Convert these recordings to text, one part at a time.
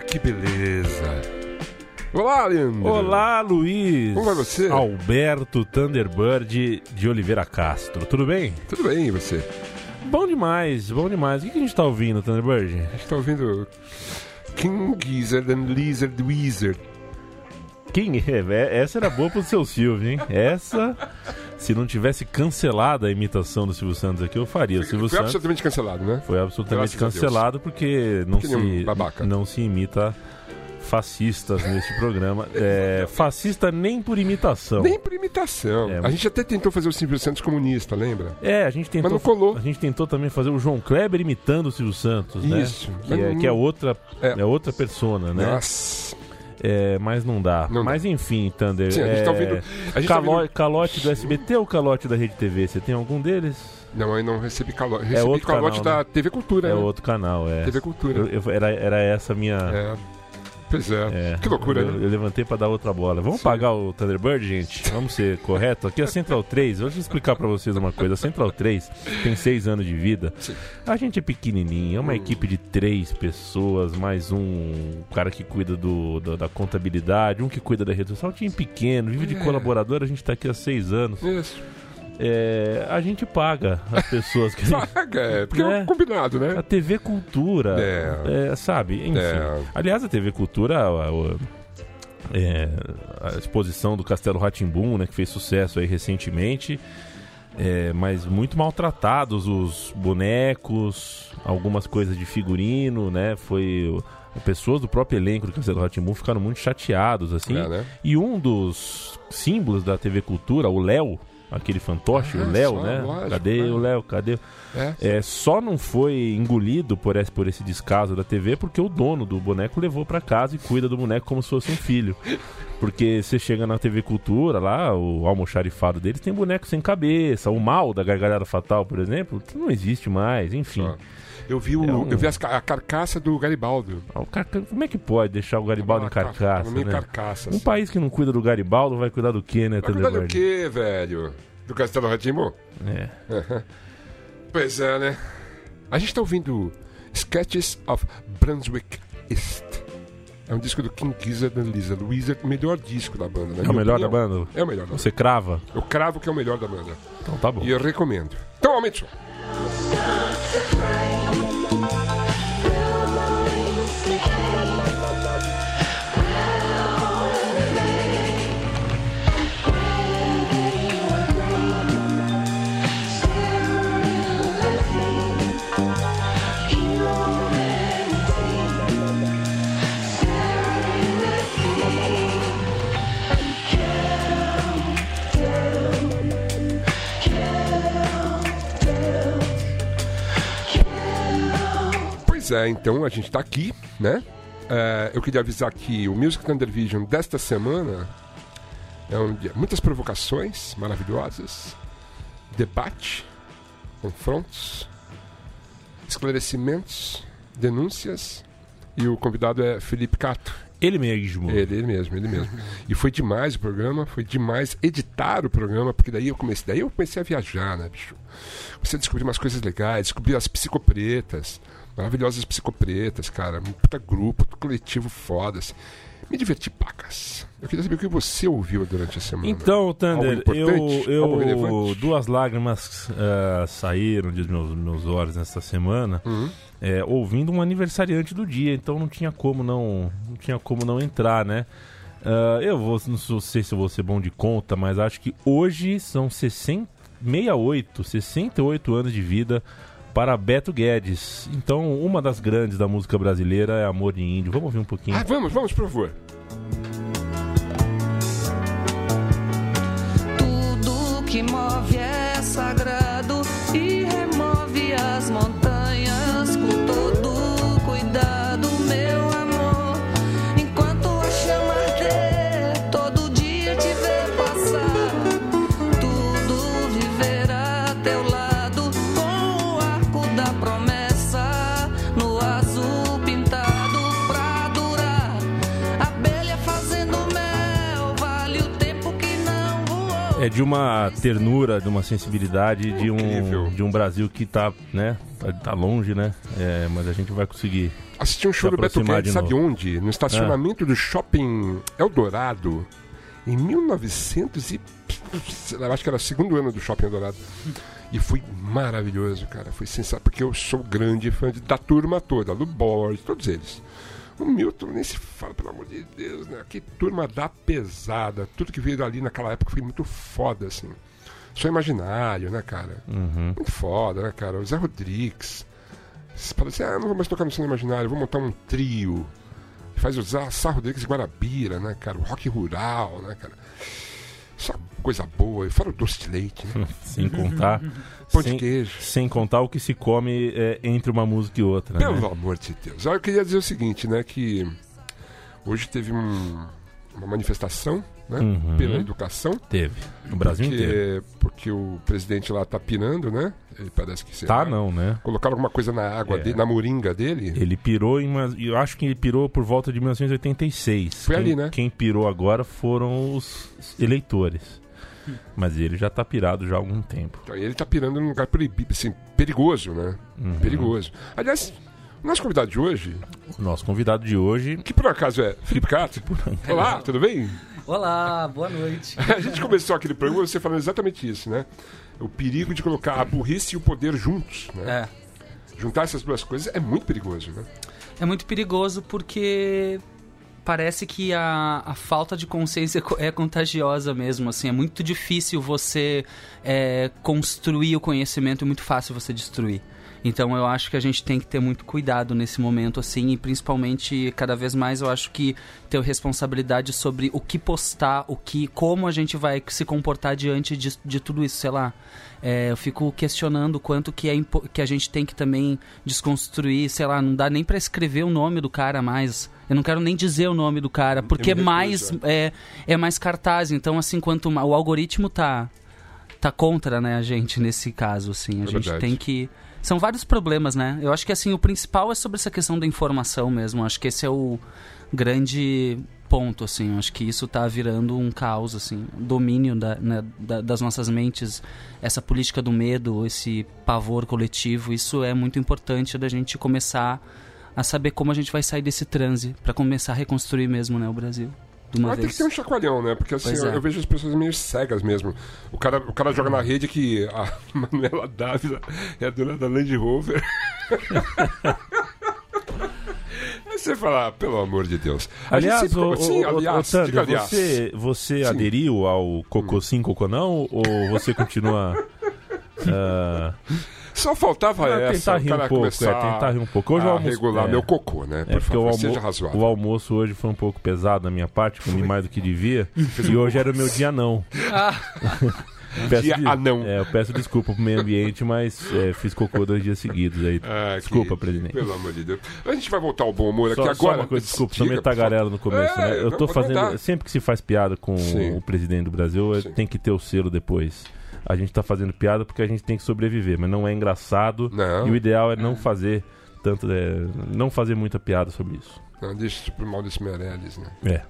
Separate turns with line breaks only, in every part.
Ah, que beleza. Olá, Leandro.
Olá, Luiz.
Como vai você?
Alberto Thunderbird de Oliveira Castro. Tudo bem?
Tudo bem, e você?
Bom demais, bom demais. O que que a gente tá ouvindo, Thunderbird?
A gente tá ouvindo King Gizzard and Lizard Wizard.
Quem é? É, Essa era boa pro seu Silvio, hein? Essa, se não tivesse cancelada a imitação do Silvio Santos aqui, eu faria. O Silvio
Foi
Santos
absolutamente cancelado, né?
foi absolutamente
Graças
cancelado porque não se,
babaca.
não se imita fascistas neste programa. É, fascista nem por imitação.
Nem por imitação.
É,
a gente até tentou fazer o Silvio Santos comunista, lembra?
É, a gente tentou.
não colou.
A gente tentou também fazer o João Kleber imitando o Silvio Santos, né?
Isso.
Que
Mas
é,
não-
que é outra,
É.
é. outra persona, né?
Nossa.
É, mas não dá.
Não
mas enfim, Thunder.
Sim, a gente
é,
tá ouvindo- gente tá
calo-
ouvindo-
Calote do SBT ou calote da Rede TV? Você tem algum deles?
Não, eu não recebi calote. Recebi
outro
calote
canal,
da TV Cultura,
É
né?
outro canal, é.
TV Cultura.
Eu- eu- era, era essa a minha.
É. Pois é.
é,
Que loucura,
eu,
né?
eu levantei pra dar outra bola. Vamos
Sim.
pagar o Thunderbird, gente? Vamos ser correto? Aqui é a Central 3. Deixa eu explicar pra vocês uma coisa. A Central 3 tem seis anos de vida.
Sim.
A gente é pequenininho, é uma equipe de três pessoas, mais um cara que cuida do, da, da contabilidade, um que cuida da rede social. Um time pequeno, vive de
É.
colaborador. A gente tá aqui há seis anos.
Isso.
É, a gente paga as pessoas que a gente
Paga, é. Porque é
Né?
um combinado,
a
né?
TV Cultura,
É.
é, sabe? Enfim.
É.
Aliás, a TV Cultura, a, a- é, a exposição do Castelo Ratimbum, né, que fez sucesso aí recentemente, é, mas muito maltratados os bonecos, algumas coisas de figurino, né? Foi pessoas do próprio elenco do Castelo Ratimbum ficaram muito chateados assim.
É, né?
E um dos símbolos da TV Cultura, o Léo, aquele fantoche,
Ah,
o Léo, né?
lógico,
Cadê
né?
o Léo? Cadê?
É.
É, só não foi engolido por esse, por esse descaso da TV porque o dono do boneco levou pra casa e cuida do boneco como se fosse um filho. Porque você chega na TV Cultura, lá, o almoxarifado deles tem boneco sem cabeça. O mal da gargalhada fatal, por exemplo, que não existe mais, enfim.
Só. Eu vi, o,
É um-
eu vi as a carcaça do Garibaldo.
Ah, carca- Como é que pode deixar o Garibaldo em
Uma car-
carcaça, né?
carcaça.
Um
assim.
país que não cuida do Garibaldo vai cuidar do quê, né,
Vai cuidar do quê, velho? Do Castelo Ratimbo?
É.
Pois é, né? A gente tá ouvindo Sketches of Brunswick East. É um disco do King Gizzard and Lizard Wizard, o melhor disco da banda. na
É o melhor da
opinião.
banda?
É o melhor da banda.
Você crava?
Eu cravo que é o melhor da banda.
Então tá bom.
E eu recomendo. Então, aumente o som. É, então a gente tá aqui, né? É, eu queria avisar que o Music Thunder Vision desta semana É um dia. Muitas provocações maravilhosas, debate, confrontos, esclarecimentos, denúncias. E o convidado é Felipe Cato.
Ele mesmo.
Ele, ele mesmo, ele mesmo. E foi demais o programa, foi demais editar o programa, porque daí eu comecei, daí eu comecei a viajar, né, bicho? Comecei a descobrir umas coisas legais, descobri as psicopretas, maravilhosas psicopretas, cara, um puta grupo, um coletivo foda, assim. Me diverti pacas. Eu queria saber o que você ouviu durante a semana.
Então, Thunder, eu, eu duas lágrimas ah, saíram de meus, meus olhos nesta semana,
Uhum.
é, ouvindo um aniversariante do dia, então não tinha como não, não tinha como não entrar, né? Ah, eu vou, não sei se eu vou ser bom de conta, mas acho que hoje são 60, 68, 68 anos de vida para Beto Guedes. Então, uma das grandes da música brasileira é Amor de Índio. Vamos ouvir um pouquinho.
Ah, vamos, vamos, por favor.
Tudo que move é
de uma ternura, de uma sensibilidade, de um, de um Brasil que tá, né, tá, longe, né? É, mas a gente vai conseguir.
Assisti um show do Beto Guedes,
de
sabe onde? No estacionamento do shopping Eldorado, em 1900 e... acho que era o segundo ano do shopping Eldorado. E foi maravilhoso, cara. Foi sensacional, porque eu sou grande fã de- da turma toda, do Borges, todos eles. O Milton nem se fala, pelo amor de Deus, né? Que turma da pesada. Tudo que veio ali naquela época foi muito foda, assim. Só imaginário, né, cara?
Uhum.
Muito foda, né, cara? O Zé Rodrigues. Você fala assim, ah, não vou mais tocar no cinema imaginário, vou montar um trio. Faz o Zé Sá Rodrigues e Guarabira, né, cara? O rock rural, né, cara? Só coisa boa. E fora o doce de leite, né?
Sem contar.
Pão de
sem,
queijo.
sem contar o que se come é, entre uma música e outra. Né?
Pelo amor de Deus. Olha, Eu queria dizer o seguinte, né, que hoje teve um- uma manifestação, né,
Uhum.
pela educação.
Teve. No Brasil inteiro.
porque, porque o presidente lá tá pirando, né? Ele parece que sei
Tá,
lá,
não, né?
Colocaram alguma coisa na água,
É.
dele, na moringa dele.
Ele pirou em uma. Eu acho que ele pirou por volta de 1986.
Foi
quem,
ali, né?
Quem pirou agora foram os eleitores. Mas ele já tá pirado já há algum tempo.
Então, ele tá pirando num lugar proibido, assim, perigoso, né?
Uhum.
Perigoso. Aliás, o nosso convidado de hoje,
O nosso convidado de hoje.
que por acaso é Felipe Cato. Olá, tudo bem?
Olá, boa noite.
A gente começou aquele programa você falando exatamente isso, né? O perigo de colocar a burrice e o poder juntos, né?
É,
Juntar essas duas coisas é muito perigoso, né?
é muito perigoso porque parece que a, a falta de consciência co- é contagiosa mesmo, assim, é muito difícil você é, construir o conhecimento e muito fácil você destruir. Então eu acho que a gente tem que ter muito cuidado nesse momento, assim, e principalmente cada vez mais eu acho que ter responsabilidade sobre o que postar, o que, como a gente vai se comportar diante de, de tudo isso, sei lá. É, eu fico questionando o quanto que, é, que a gente tem que também desconstruir, sei lá, não dá nem pra escrever o nome do cara mais. Eu não quero nem dizer o nome do cara, porque
me
mais é, é mais cartaz. Então, assim, quanto o algoritmo tá tá contra, né, a gente nesse caso, assim. A
É
gente
verdade.
tem que são vários problemas, né? Eu acho que assim o principal é sobre essa questão da informação mesmo. Acho que esse é o grande ponto, assim. Acho que isso tá virando um caos, assim, domínio da, né, da- das nossas mentes, essa política do medo, esse pavor coletivo. Isso é muito importante da gente começar a saber como a gente vai sair desse transe para começar a reconstruir mesmo, né, o Brasil. De uma
Mas tem
vez.
que ter um chacoalhão, né? Porque assim, eu,
é.
eu vejo as pessoas meio cegas mesmo. O cara, o cara joga na rede que a Manuela Dávila é a dona da Land Rover. Aí você fala, ah, pelo amor de Deus. A gente
Aliás,
sempre-
o,
sim,
o,
aliás,
o,
diga aliás.
você, você
Sim.
aderiu ao Cocô sim, Cocô não? Ou você continua. Ah,
Só faltava
Ah,
essa,
tentar
o
rir um pouco,
começar
é, tentar rir um pouco. Hoje
a
o almoço-
regular
é.
meu cocô, né? Por
É porque o,
favor,
almo
seja razoável.
o almoço hoje foi um pouco pesado da minha parte, comi mais do que devia. e hoje era o meu dia não. Peço
Dia
de-
anão.
É, eu peço desculpa pro meio ambiente, mas é, fiz cocô dois dias seguidos aí.
Ah,
desculpa,
que-
presidente.
Pelo amor de Deus. A gente vai voltar ao bom humor
Só,
aqui
só
agora.
uma coisa, desculpa,
Diga,
também tagarela no começo,
É,
né? Eu
não,
tô fazendo. Sempre que se faz piada com
Sim.
o presidente do Brasil, é-
Sim.
tem que ter o selo depois. A gente tá fazendo piada porque a gente tem que sobreviver, mas não é engraçado.
Não.
E o ideal é não fazer tanto. é, não fazer muita piada sobre isso.
Não, deixa isso pro Maurício Meirelles, né?
É.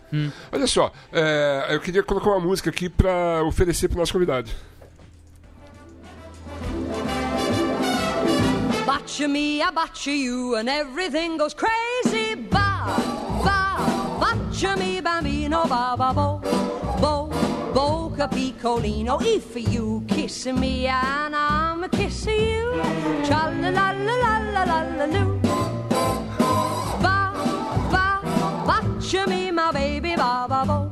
Olha só, é, eu queria colocar uma música aqui pra oferecer pro nosso convidado.
Botcha me, I botcha you, and everything goes crazy. Ba, ba, me, bambino, ba, ba, bo, boca piccolino. If you kiss me, and I'm kissing you, tra la la la la la la la. Ba, ba, botcha me, my baby, ba, ba, bo,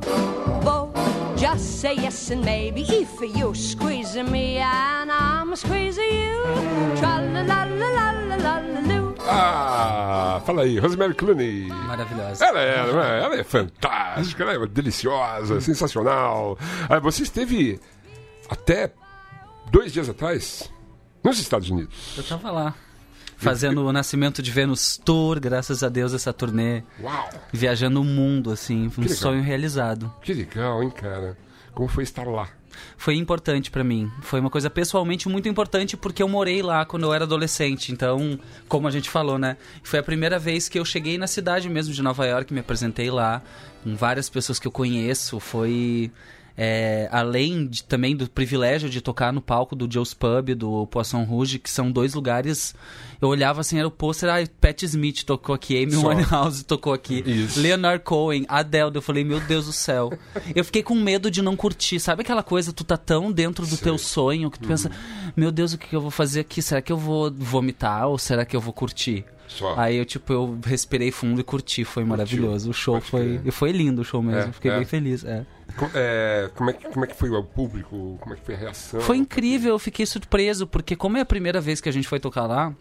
bo. Just say yes and maybe if you squeeze me and I'm squeezing you. La la la la la la la loo.
Ah, fala aí, Rosemary Clooney.
Maravilhosa.
Ela é, não é? ela é fantástica, ela é deliciosa, sensacional. Ah, você esteve até dois dias atrás nos Estados Unidos.
Eu tava lá. Fazendo o Nascimento de Vênus Tour, graças a Deus, essa turnê.
Uau,
Viajando o mundo, assim. Um sonho realizado.
que legal, hein, cara? Como foi estar lá?
Foi importante pra mim. Foi uma coisa pessoalmente muito importante porque eu morei lá quando eu era adolescente. Então, como a gente falou, né? Foi a primeira vez que eu cheguei na cidade mesmo de Nova York, me apresentei lá com várias pessoas que eu conheço. Foi é, além de- também do privilégio de tocar no palco do Joe's Pub, do Poisson Rouge, que são dois lugares. Eu olhava assim, era o pôster, ah, Pat Smith tocou aqui, Amy. Winehouse tocou aqui,
Isso.
Leonard Cohen, Adele. Eu falei, meu Deus do céu. Eu fiquei com medo de não curtir. Sabe aquela coisa, tu tá tão dentro do teu sonho que tu pensa, meu Deus, o que eu vou fazer aqui? Será que eu vou vomitar ou será que eu vou curtir?
Só.
Aí eu, tipo, eu respirei fundo e curti, foi maravilhoso. O show
Pode
foi. E foi lindo o show mesmo.
É,
Fiquei
é.
bem feliz. É.
É, como, é que, como é que foi o público? Como é que foi a reação?
Foi incrível, eu fiquei surpreso, porque como é a primeira vez que a gente foi tocar lá,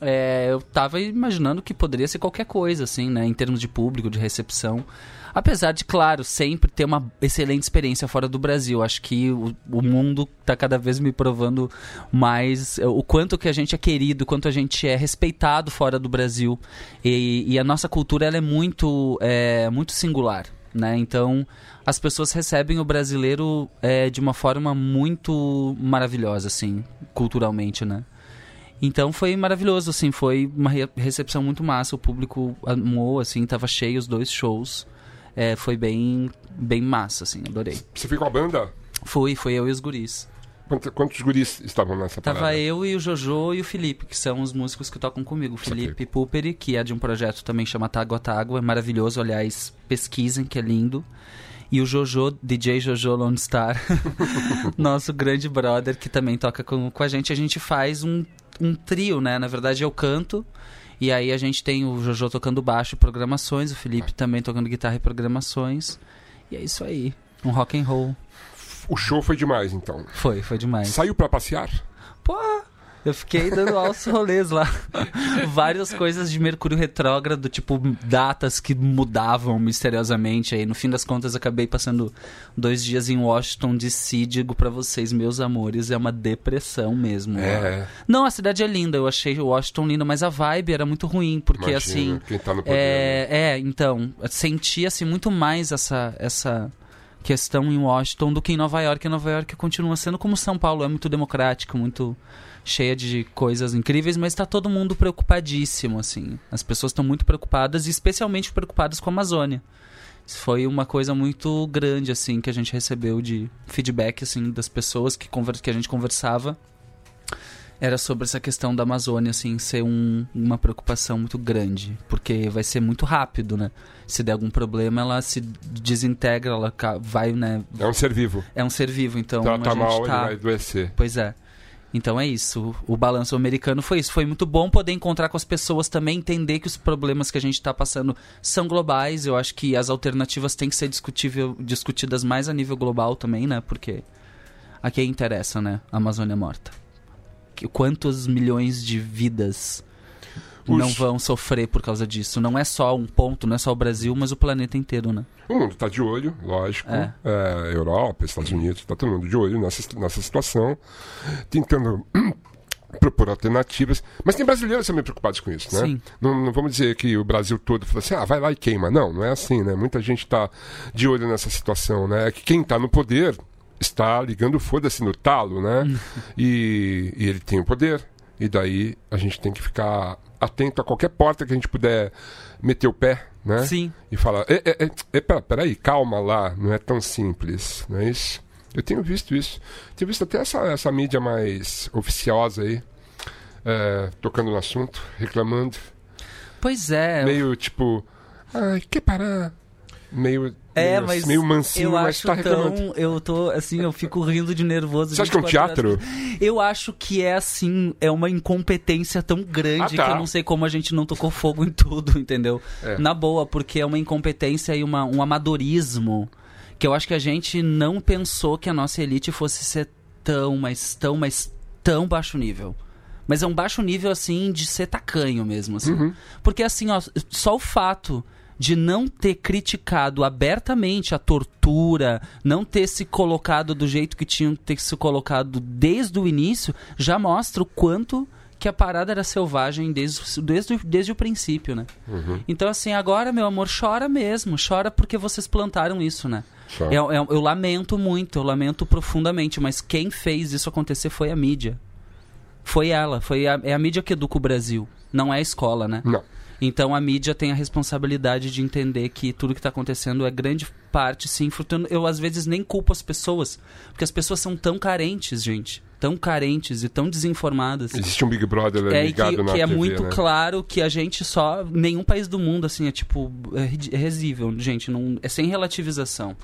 é, eu tava imaginando que poderia ser qualquer coisa, assim, né? Em termos de público, de recepção. Apesar de, claro, sempre ter uma excelente experiência fora do Brasil. Acho que o, o mundo tá cada vez me provando mais é, o quanto que a gente é querido, o quanto a gente é respeitado fora do Brasil. E, e a nossa cultura ela é muito, é, muito singular. Né? Então, as pessoas recebem o brasileiro é, de uma forma muito maravilhosa, assim, culturalmente, né? Então foi maravilhoso, assim, foi uma re- recepção muito massa, o público amou, assim, tava cheio os dois shows. É, foi bem, bem massa, assim, adorei.
Você foi com a banda?
Fui, foi eu e os guris.
Quantos, quantos guris estavam nessa
Tava
parada?
eu e o Jojo e o Felipe, que são os músicos que tocam comigo. O Felipe Puperi, que é de um projeto também chama Tágua Tágua, é maravilhoso, aliás, pesquisem, que é lindo. E o Jojo, DJ Jojo Lone Star, nosso grande brother, que também toca com, com a gente. A gente faz um, um trio, né? Na verdade, eu canto. E aí a gente tem o Jojo tocando baixo e programações, o Felipe também tocando guitarra e programações. E é isso aí. Um rock and roll.
O show foi demais, então.
Foi, foi demais.
Saiu pra passear?
Pô, eu fiquei dando altos rolês lá. Várias coisas de Mercúrio retrógrado, tipo datas que mudavam misteriosamente. Aí no fim das contas acabei passando dois dias em Washington DC. Digo pra vocês, meus amores, é uma depressão mesmo.
É.
Não, a cidade é linda. Eu achei Washington linda, mas a vibe era muito ruim porque
Imagina,
assim.
Quem tá no poder. né?
É, é, então, sentia-se muito mais essa, essa questão em Washington do que em Nova York. E Nova York continua sendo como São Paulo, é muito democrático, muito cheia de coisas incríveis, mas está todo mundo preocupadíssimo, assim. As pessoas estão muito preocupadas especialmente preocupadas com a Amazônia. Isso foi uma coisa muito grande, assim, que a gente recebeu de feedback, assim, das pessoas que, conver que a gente conversava. Era sobre essa questão da Amazônia, assim, ser um- uma preocupação muito grande. Porque vai ser muito rápido, né? Se der algum problema, ela se desintegra, ela vai, né?
É um ser vivo.
É um ser vivo, então
Então, ela tá mal,
tá...
vai adoecer.
Pois é. Então é isso. O balanço americano foi isso. Foi muito bom poder encontrar com as pessoas também, entender que os problemas que a gente está passando são globais. Eu acho que as alternativas têm que ser discutível, discutidas mais a nível global também, né? Porque a quem interessa, né? A Amazônia morta. Quantos milhões de vidas
Os-
não vão sofrer por causa disso. Não é só um ponto, não é só o Brasil, mas o planeta inteiro, né?
O mundo está de olho, lógico.
É.
É, Europa, Estados Unidos, está todo mundo de olho nessa, nessa situação, tentando propor alternativas. Mas tem brasileiros também preocupados com isso, né?
Sim.
Não, não vamos dizer que o Brasil todo fala assim, ah, vai lá e queima. Não, não é assim, né? Muita gente está de olho nessa situação, né? Que quem está no poder está ligando foda-se no talo, né? e, e ele tem o poder. E daí a gente tem que ficar atento a qualquer porta que a gente puder meter o pé, né?
Sim.
E falar, é, é, é, pera- peraí, calma lá, não é tão simples, não é isso? Eu tenho visto isso. Tenho visto até essa, essa mídia mais oficiosa aí, é, tocando no assunto, reclamando,
Pois é.
meio tipo, ai, quer parar? Meio,
É,
meio,
mas
meio mansinho,
eu
mas
acho
tá reclamando.
tão, eu tô assim, eu fico rindo de nervoso.
Você acha que é um
24
teatro?
horas. Eu acho que é assim, é uma incompetência tão grande
Ah, tá.
que eu não sei como a gente não tocou fogo em tudo, entendeu?
É.
Na boa, porque é uma incompetência e uma, um amadorismo que eu acho que a gente não pensou que a nossa elite fosse ser tão, mas tão, mas tão baixo nível. Mas é um baixo nível, assim, de ser tacanho mesmo, assim.
Uhum.
Porque, assim, ó, só o fato de não ter criticado abertamente a tortura, não ter se colocado do jeito que tinham que ter se colocado desde o início, já mostra o quanto que a parada era selvagem desde, desde, o- desde o princípio, né?
Uhum.
Então, assim, agora, meu amor, chora mesmo. Chora porque vocês plantaram isso, né? Eu, eu- eu lamento muito, eu lamento profundamente, mas quem fez isso acontecer foi a mídia. Foi ela, foi a, é a mídia que educa o Brasil, não é a escola, né?
Não.
Então a mídia tem a responsabilidade de entender que tudo que está acontecendo é grande parte, sim, fruto. Eu às vezes nem culpo as pessoas, porque as pessoas são tão carentes, gente. Tão carentes e tão desinformadas.
Existe um Big Brother
É, e
ligado
que,
na
que é
TV,
muito
né?
claro que a gente só. Nenhum país do mundo, assim, é tipo. É é risível, gente. Não, é sem relativização.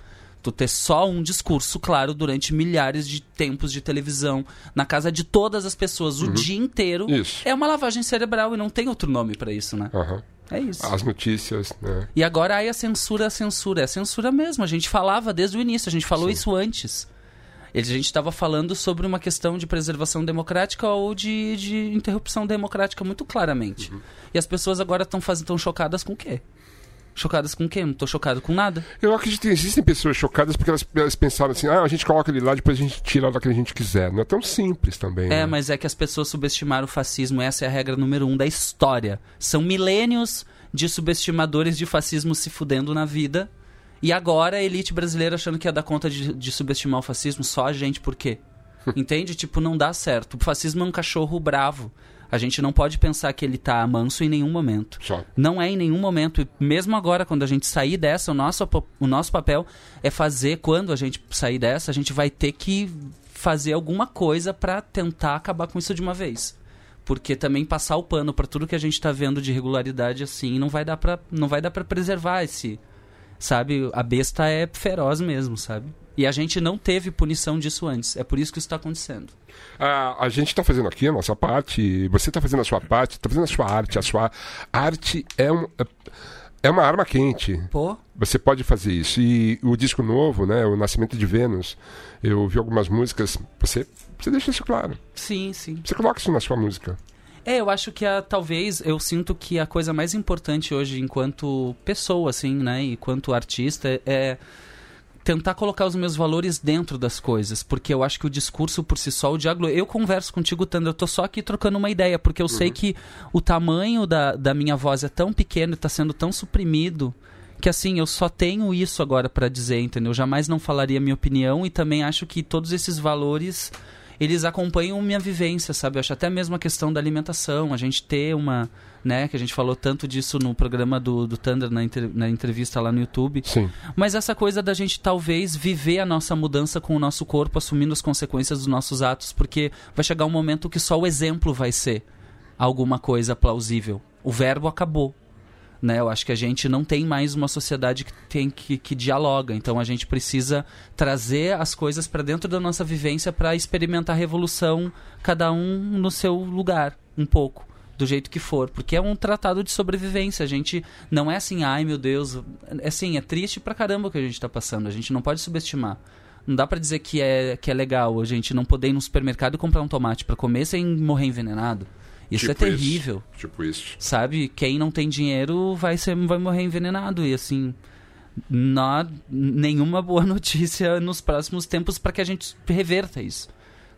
Tu ter só um discurso, claro, durante milhares de tempos de televisão, na casa de todas as pessoas, o dia inteiro.
Uhum. Isso.
É uma lavagem cerebral e não tem outro nome pra isso, né?
Aham.
É isso.
As notícias, né?
E agora aí a censura, a censura. É a censura mesmo. A gente falava desde o início, a gente falou isso antes. A gente estava falando sobre uma questão de preservação democrática ou de, de interrupção democrática muito claramente. E as pessoas agora estão tão chocadas com o quê? Chocadas com o quê? Não tô chocado com nada.
Eu acredito que existem pessoas chocadas porque elas, elas pensaram assim, ah, a gente coloca ele lá, depois a gente tira hora que a gente quiser. Não é tão simples também.
É,
né?
mas é que as pessoas subestimaram o fascismo. Essa é a regra número um da história. São milênios de subestimadores de fascismo se fudendo na vida. E agora a elite brasileira achando que ia dar conta de, de subestimar o fascismo. Só a gente, por quê? Entende? Tipo, não dá certo. O fascismo é um cachorro bravo. A gente não pode pensar que ele tá manso em nenhum momento.
Só.
Não é em nenhum momento. E mesmo agora, quando a gente sair dessa, o nosso, o nosso papel é fazer, quando a gente sair dessa, a gente vai ter que fazer alguma coisa pra tentar acabar com isso de uma vez. Porque também passar o pano pra tudo que a gente tá vendo de irregularidade assim, não vai dar pra, não vai dar para preservar esse, sabe? A besta é feroz mesmo, sabe? E a gente não teve punição disso antes. É por isso que isso tá acontecendo.
Ah, a gente está fazendo aqui a nossa parte, você está fazendo a sua parte, está fazendo a sua arte. A sua arte é, um, é uma arma quente.
Pô,
Você pode fazer isso. E o disco novo, né, o Nascimento de Vênus, eu ouvi algumas músicas, você, você deixa isso claro.
sim, sim.
Você coloca isso na sua música.
É, eu acho que a, talvez eu sinto que a coisa mais importante hoje, enquanto pessoa, assim, né, e enquanto artista, é tentar colocar os meus valores dentro das coisas, porque eu acho que o discurso por si só, o diálogo, eu converso contigo, Tandra, eu tô só aqui trocando uma ideia, porque eu sei que o tamanho da, da minha voz é tão pequeno e tá sendo tão suprimido, que assim, eu só tenho isso agora pra dizer, entendeu? Eu jamais não falaria minha opinião e também acho que todos esses valores eles acompanham minha vivência, sabe? Eu acho até mesmo a questão da alimentação, a gente ter uma, né, que a gente falou tanto disso no programa do, do Thunder, na, inter- na entrevista lá no YouTube.
Sim.
Mas essa coisa da gente talvez viver a nossa mudança com o nosso corpo, assumindo as consequências dos nossos atos, porque vai chegar um momento que só o exemplo vai ser alguma coisa plausível. O verbo acabou. Né? Eu acho que a gente não tem mais uma sociedade que tem que, que dialoga, então a gente precisa trazer as coisas para dentro da nossa vivência para experimentar a revolução, cada um no seu lugar, um pouco, do jeito que for, porque é um tratado de sobrevivência. A gente não é assim, ai meu Deus, é assim, é triste pra caramba o que a gente tá passando, a gente não pode subestimar. Não dá pra dizer que é, que é legal a gente não poder ir no supermercado e comprar um tomate pra comer sem morrer envenenado. Isso
Tipo
é terrível.
Tipo isso.
Sabe? Quem não tem dinheiro vai, ser, vai morrer envenenado. E assim, não há nenhuma boa notícia nos próximos tempos para que a gente reverta isso.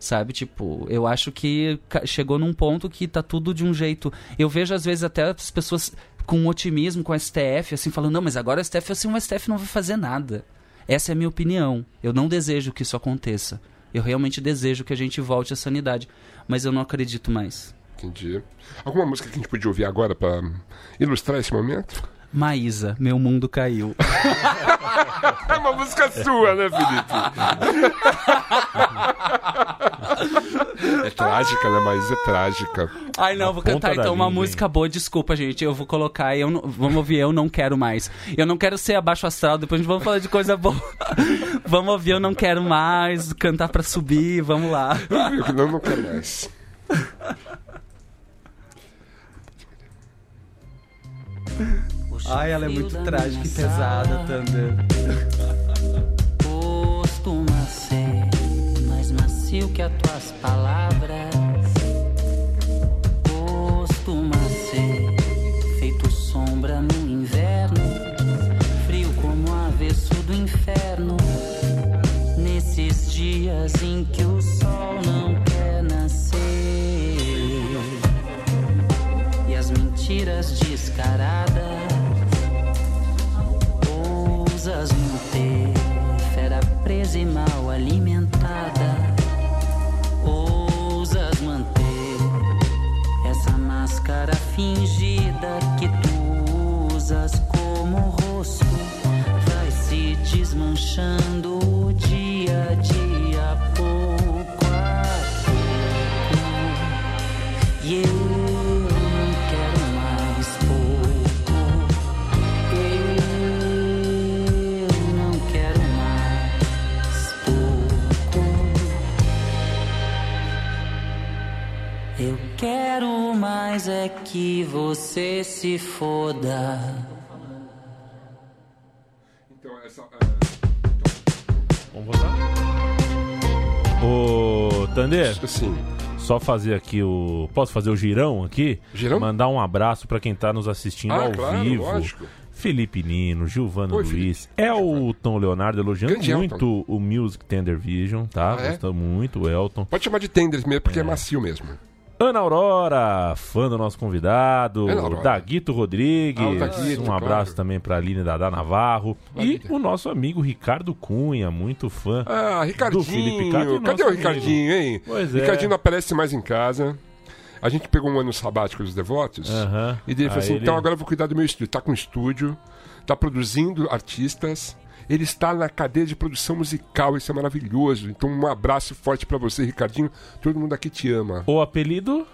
Sabe? Tipo, eu acho que chegou num ponto que tá tudo de um jeito. Eu vejo às vezes até as pessoas com otimismo com a STF, assim, falando, não, mas agora a STF, assim, o STF não vai fazer nada. Essa é a minha opinião. Eu não desejo que isso aconteça. Eu realmente desejo que a gente volte à sanidade. Mas eu não acredito mais.
Entendi. Alguma música que a gente podia ouvir agora pra ilustrar esse momento?
Maísa, meu mundo caiu.
É uma música sua, né, Felipe? é trágica, né? Mas é trágica.
Ai, não, vou
ponta
cantar então uma música boa. Desculpa, gente. Eu vou colocar. Eu não- vamos ouvir Eu Não Quero Mais. Eu não quero ser abaixo astral. Depois a gente vai falar de coisa boa. vamos ouvir Eu Não Quero Mais. Cantar pra subir. Vamos lá.
Eu não quero mais.
Ai, ela é muito trágica e pesada, Thunder.
Costuma ser mais macio que as tuas palavras. Costuma ser feito sombra no inverno, frio como avesso do inferno. Nesses dias em que o sol não quer nascer e as mentiras descaradas ousas manter fera presa e mal alimentada. Ousas manter. Essa máscara fingida que tu usas como rosto. Vai se desmanchando quero mais é que você se foda.
Então, essa.
Vamos votar? Ô, Tander,
Assim,
só fazer aqui o. Posso fazer o girão aqui?
Girão?
Mandar um abraço pra quem tá nos assistindo
Ah,
ao
claro,
vivo.
lógico.
Felipe Nino, Gilvano
Oi,
Luiz, Elton Leonardo elogiando
Grande
muito o Music Tender Vision, tá?
Ah, é?
Gostando muito, o Elton.
pode chamar de tenders mesmo, porque é, macio mesmo.
Ana Aurora, fã do nosso convidado. Daguito Rodrigues.
Ah, Daguito,
um abraço
claro.
também pra Aline Dada Navarro. E o nosso amigo Ricardo Cunha, muito fã.
Ah,
Do Felipe Cato
Ricardinho. Cadê o Ricardinho, hein?
Pois é.
Ricardinho não aparece mais em casa. A gente pegou um ano sabático dos devotos. E ele falou assim:
ele-
então agora eu vou cuidar do meu estúdio. Tá com estúdio, tá produzindo artistas. Ele está na cadeia de produção musical, isso é maravilhoso. Então, um abraço forte pra você, Ricardinho. Todo mundo aqui te ama.
O apelido?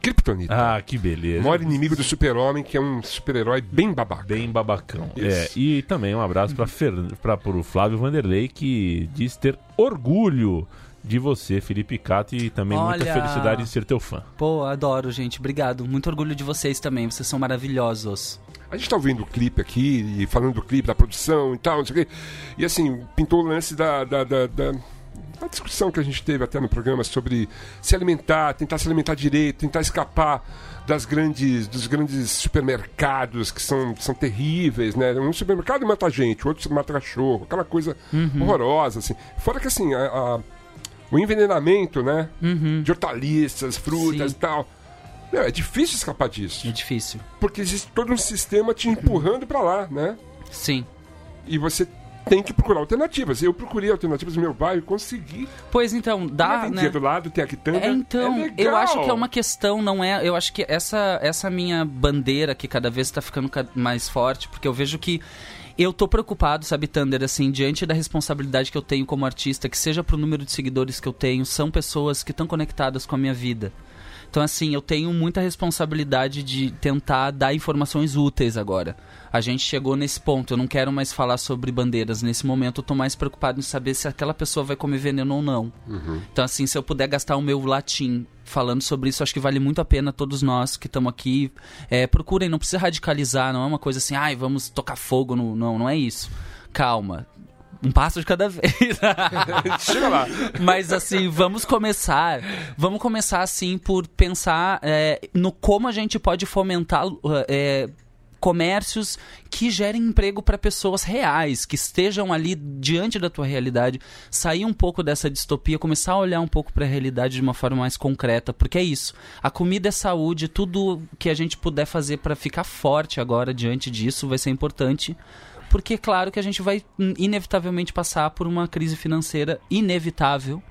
Kryptonita.
Ah, que beleza.
Maior inimigo do super-homem, que é um super-herói bem babaca.
Bem babacão.
Isso.
É, e também um abraço para Fer... para pro Flávio Vanderlei que diz ter orgulho de você, Felipe Cato, e também muita
Olha.
felicidade de ser teu fã.
Pô, adoro, gente. Obrigado. Muito orgulho de vocês também. Vocês são maravilhosos.
A gente tá ouvindo o clipe aqui, e falando do clipe, da produção e tal, não sei o quê. E assim, pintou o lance da, da, da, da- da discussão que a gente teve até no programa sobre se alimentar, tentar se alimentar direito, tentar escapar das grandes, dos grandes supermercados que são, são terríveis, né? Um supermercado mata gente, o outro mata cachorro, aquela coisa horrorosa, assim. Fora que assim, a- a- o envenenamento, né? De hortaliças, frutas
Sim.
e tal. Meu, é difícil escapar disso
É difícil.
porque existe todo um sistema te empurrando pra lá, né?
Sim.
E você tem que procurar alternativas. Eu procurei alternativas no meu bairro e consegui.
Pois então, dá,
tem
né?
Do lado, tem a quitanda.
É, então,
legal.
eu acho que é uma questão, não é? Eu acho que essa, essa minha bandeira que cada vez está ficando ca- mais forte, porque eu vejo que eu tô preocupado, sabe, Thunder, assim, diante da responsabilidade que eu tenho como artista, que seja pro número de seguidores que eu tenho, são pessoas que estão conectadas com a minha vida. Então, assim, eu tenho muita responsabilidade de tentar dar informações úteis agora. A gente chegou nesse ponto, eu não quero mais falar sobre bandeiras. Nesse momento, eu tô mais preocupado em saber se aquela pessoa vai comer veneno ou não. Então, assim, se eu puder gastar o meu latim falando sobre isso, acho que vale muito a pena todos nós que estamos aqui. É, procurem, não precisa radicalizar, não é uma coisa assim, ai, vamos tocar fogo no. Não, não é isso. Calma. Um passo de cada vez.
Chega lá.
Mas assim, vamos começar. Vamos começar assim por pensar é, no como a gente pode fomentar é, comércios que gerem emprego para pessoas reais, que estejam ali diante da tua realidade, sair um pouco dessa distopia, começar a olhar um pouco para a realidade de uma forma mais concreta, porque é isso. A comida é saúde, tudo que a gente puder fazer para ficar forte agora diante disso vai ser importante. Porque é claro que a gente vai hum, inevitavelmente passar por uma crise financeira inevitável.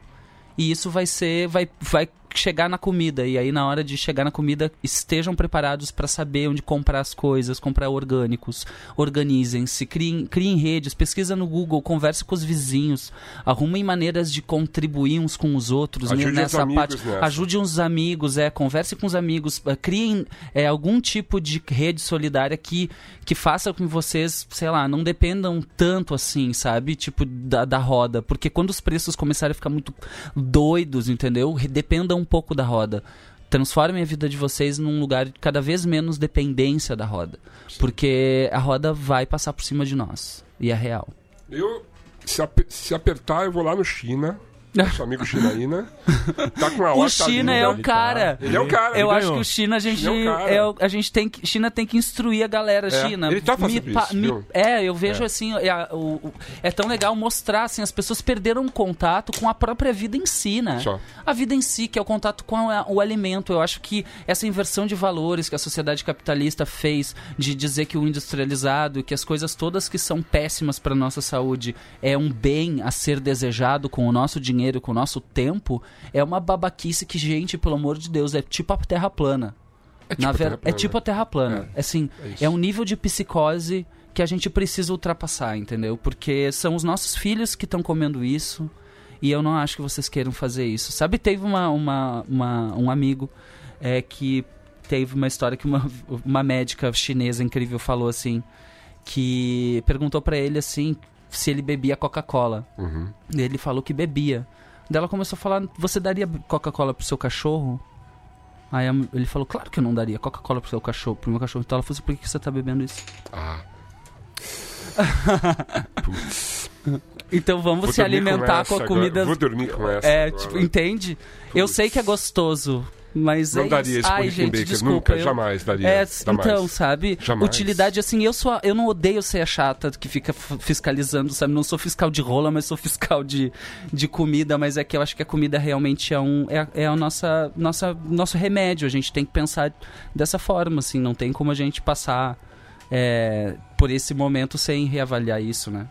E isso vai ser vai vai chegar na comida e aí na hora de chegar na comida estejam preparados para saber onde comprar as coisas, comprar orgânicos, organizem-se, criem, criem redes, pesquisa no Google, converse com os vizinhos, arrumem maneiras de contribuir uns com os outros
Ajude
nessa
os
parte,
nessa.
ajude uns amigos, é, converse com os amigos, eh, criem é, algum tipo de rede solidária que que faça com que vocês, sei lá, não dependam tanto assim, sabe? Tipo, da, da roda. Porque quando os preços começarem a ficar muito doidos, entendeu? Dependam pouco da roda. Transformem a vida de vocês num lugar de cada vez menos dependência da roda. Porque a roda vai passar por cima de nós. E é real.
Eu, se, ap- se apertar, eu vou lá no China. Nosso amigo Chinaína. Tá com uma
O China é o cara.
Ele é o cara.
Eu acho que o China a gente,
China é o cara.
é o- a gente tem que China tem que instruir a galera
É,
China.
ele tá fazendo isso, viu?
é, eu vejo
É.
assim, é, a- o- o- é tão legal mostrar assim, as pessoas perderam o contato com a própria vida em si, né?
Só.
A vida em si, que é o contato com a- o alimento. Eu acho que essa inversão de valores que a sociedade capitalista fez de dizer que o industrializado, que as coisas todas que são péssimas para nossa saúde é um bem a ser desejado com o nosso dinheiro, com o nosso tempo, é uma babaquice que, gente, pelo amor de Deus, é tipo a Terra plana.
É tipo
Na
a
ver-
Terra
É
plana.
tipo a Terra plana. Assim,
é
é um nível de psicose que a gente precisa ultrapassar, entendeu? Porque são os nossos filhos que estão comendo isso e eu não acho que vocês queiram fazer isso. Sabe, teve uma, uma, uma- um amigo é, que teve uma história que uma, uma médica chinesa incrível falou assim, que perguntou pra ele assim se ele bebia Coca-Cola.
Uhum.
E ele falou que bebia. Daí ela começou a falar: Você daria Coca-Cola pro seu cachorro? Aí ele falou: Claro que eu não daria Coca-Cola pro seu cachorro, pro meu cachorro. Então ela falou assim: Por que você tá bebendo isso?
Ah. Putz.
Então vamos
Vou
se alimentar
essa
com a
agora.
comida.
Vou dormir com essa.
É,
agora.
tipo, entende? Eu
Putz.
sei que é gostoso. Mas
Não
é
daria isso
Ai, gente, desculpa.
nunca,
eu-
jamais daria.
É,
jamais.
então, sabe?
Jamais.
Utilidade, assim, eu sou, a- eu não odeio ser a chata que fica fiscalizando, sabe? Não sou fiscal de rola, mas sou fiscal de, de comida, mas é que eu acho que a comida realmente é um é, é a nossa, nossa nosso remédio. A gente tem que pensar dessa forma, assim, não tem como a gente passar é, por esse momento sem reavaliar isso, né?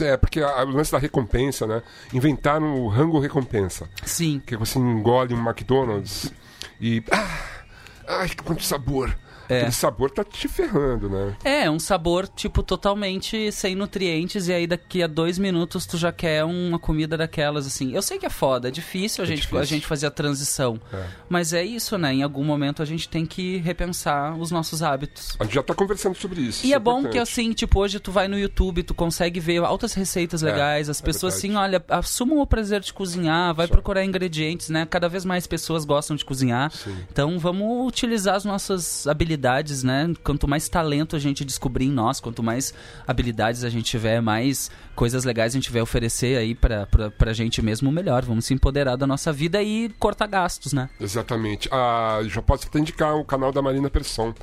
É, porque a- o lance da recompensa, né? Inventaram o rango recompensa.
Sim.
Que você engole um McDonald's e. Ah, ai, quanto sabor!
É.
Aquele sabor tá te ferrando, né?
É, um sabor, tipo, totalmente sem nutrientes, e aí daqui a dois minutos tu já quer uma comida daquelas, assim. Eu sei que é foda, é difícil a,
É
gente,
difícil.
a gente fazer a transição.
É.
Mas é isso, né? Em algum momento a gente tem que repensar os nossos hábitos.
A gente já tá conversando sobre isso.
E
isso
é bom que
importante.
assim, tipo, hoje tu vai no YouTube, tu consegue ver altas receitas
É,
legais, as
é
pessoas assim, olha, assumam o prazer de cozinhar, vai
Só.
procurar ingredientes, né? Cada vez mais pessoas gostam de cozinhar.
Sim.
Então vamos utilizar as nossas habilidades, né? Quanto mais talento a gente descobrir em nós, quanto mais habilidades a gente tiver, mais coisas legais a gente vai oferecer aí pra, pra, pra gente mesmo, melhor. Vamos se empoderar da nossa vida e cortar gastos, né?
Exatamente. Ah, já posso até indicar o canal da Marina Persson.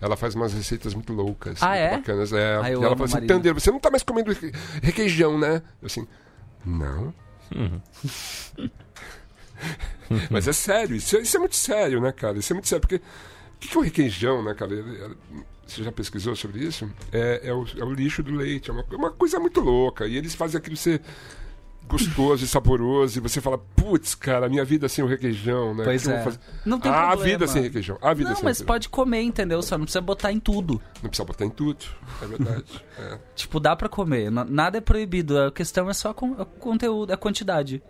Ela faz umas receitas muito loucas,
Ah,
muito
é?
bacanas. É.
Ah,
e
eu
ela fala assim. Tander, você não tá mais comendo reque- requeijão, né? Eu assim, não. Mas é sério, isso, é- isso é muito sério, né, cara? Isso é muito sério, porque o que, que é o requeijão, né, cara? Ele- ele- Você já pesquisou sobre isso? É, é, o, é o lixo do leite, é uma, é uma coisa muito louca. E eles fazem aquilo ser gostoso e saboroso, e você fala, putz, cara, a minha vida sem o requeijão, né?
Pois é. Não tem
a
problema.
vida sem requeijão. A vida
Não,
sem
mas
requeijão.
pode comer, entendeu? Só não precisa botar em tudo.
Não precisa botar em tudo, é verdade. é.
Tipo, dá pra comer. Nada é proibido. A questão é só com- o conteúdo, a quantidade.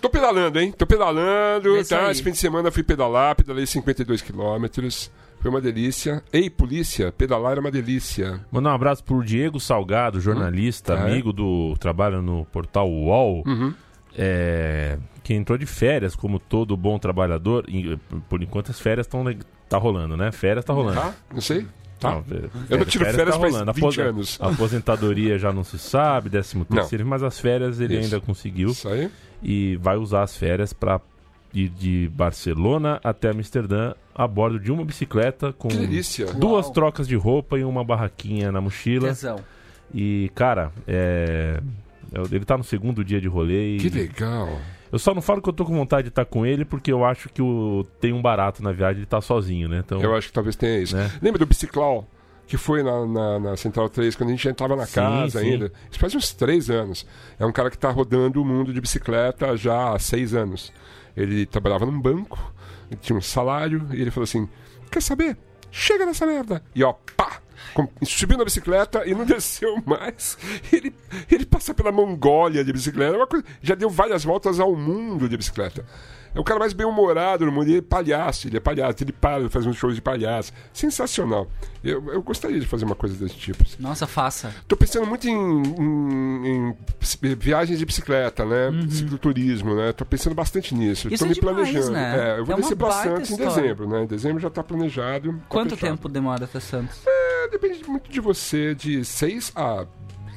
Tô pedalando, hein? Tô pedalando,
É
tá?
aí.
Esse fim de semana fui pedalar, pedalei 52 quilômetros. Foi uma delícia. Ei, polícia, pedalar é uma delícia.
Mandar um abraço pro Diego Salgado, jornalista,
é?
amigo do. trabalha no portal UOL.
Uhum.
é, que entrou de férias, como todo bom trabalhador. e, por enquanto as férias estão tá rolando, né? Férias tá rolando.
Tá? Não sei? Tá?
Não, é,
Eu não tiro férias
tá
faz
rolando.
20
Aposen-
anos.
A aposentadoria já não se sabe, décimo terceiro, mas as férias ele
Isso.
ainda conseguiu
Isso aí.
E vai usar as férias para ir de Barcelona até Amsterdã a bordo de uma bicicleta com duas
Uau.
trocas de roupa e uma barraquinha na mochila.
Tesão.
E, cara, é. Ele tá no segundo dia de rolê e.
Que legal.
Eu só não falo que eu tô com vontade de estar com ele porque eu acho que o... tem um barato na viagem ele tá sozinho, né? Então,
Eu acho que talvez tenha isso.
Né?
Lembra do Biciclau? Que foi na, na, na Central 3, quando a gente já entrava na
Sim,
casa
sim.
ainda. Isso faz uns três anos. É um cara que está rodando o mundo de bicicleta já há seis anos. Ele trabalhava num banco, ele tinha um salário, e ele falou assim: Quer saber? Chega nessa merda! E ó, pá! Subiu na bicicleta e não desceu mais. Ele, ele passa pela Mongólia de bicicleta. é uma coisa- já deu várias voltas ao mundo de bicicleta. É o cara mais bem-humorado no mundo. Ele é palhaço, ele é palhaço. Ele para, faz uns shows de palhaço. Sensacional. Eu, eu gostaria de fazer uma coisa desse tipo.
Nossa, faça.
Tô pensando muito em, em- em viagens de bicicleta, né? Cicloturismo, né? Tô pensando bastante nisso.
Uhum. Isso
Tô
é
me
demais,
planejando.
né?
É, eu vou
É
descer Santos em
história.
dezembro, né? Em dezembro já tá planejado. tá
Quanto
fechado.
tempo demora até Santos?
É, depende muito de você, de 6 a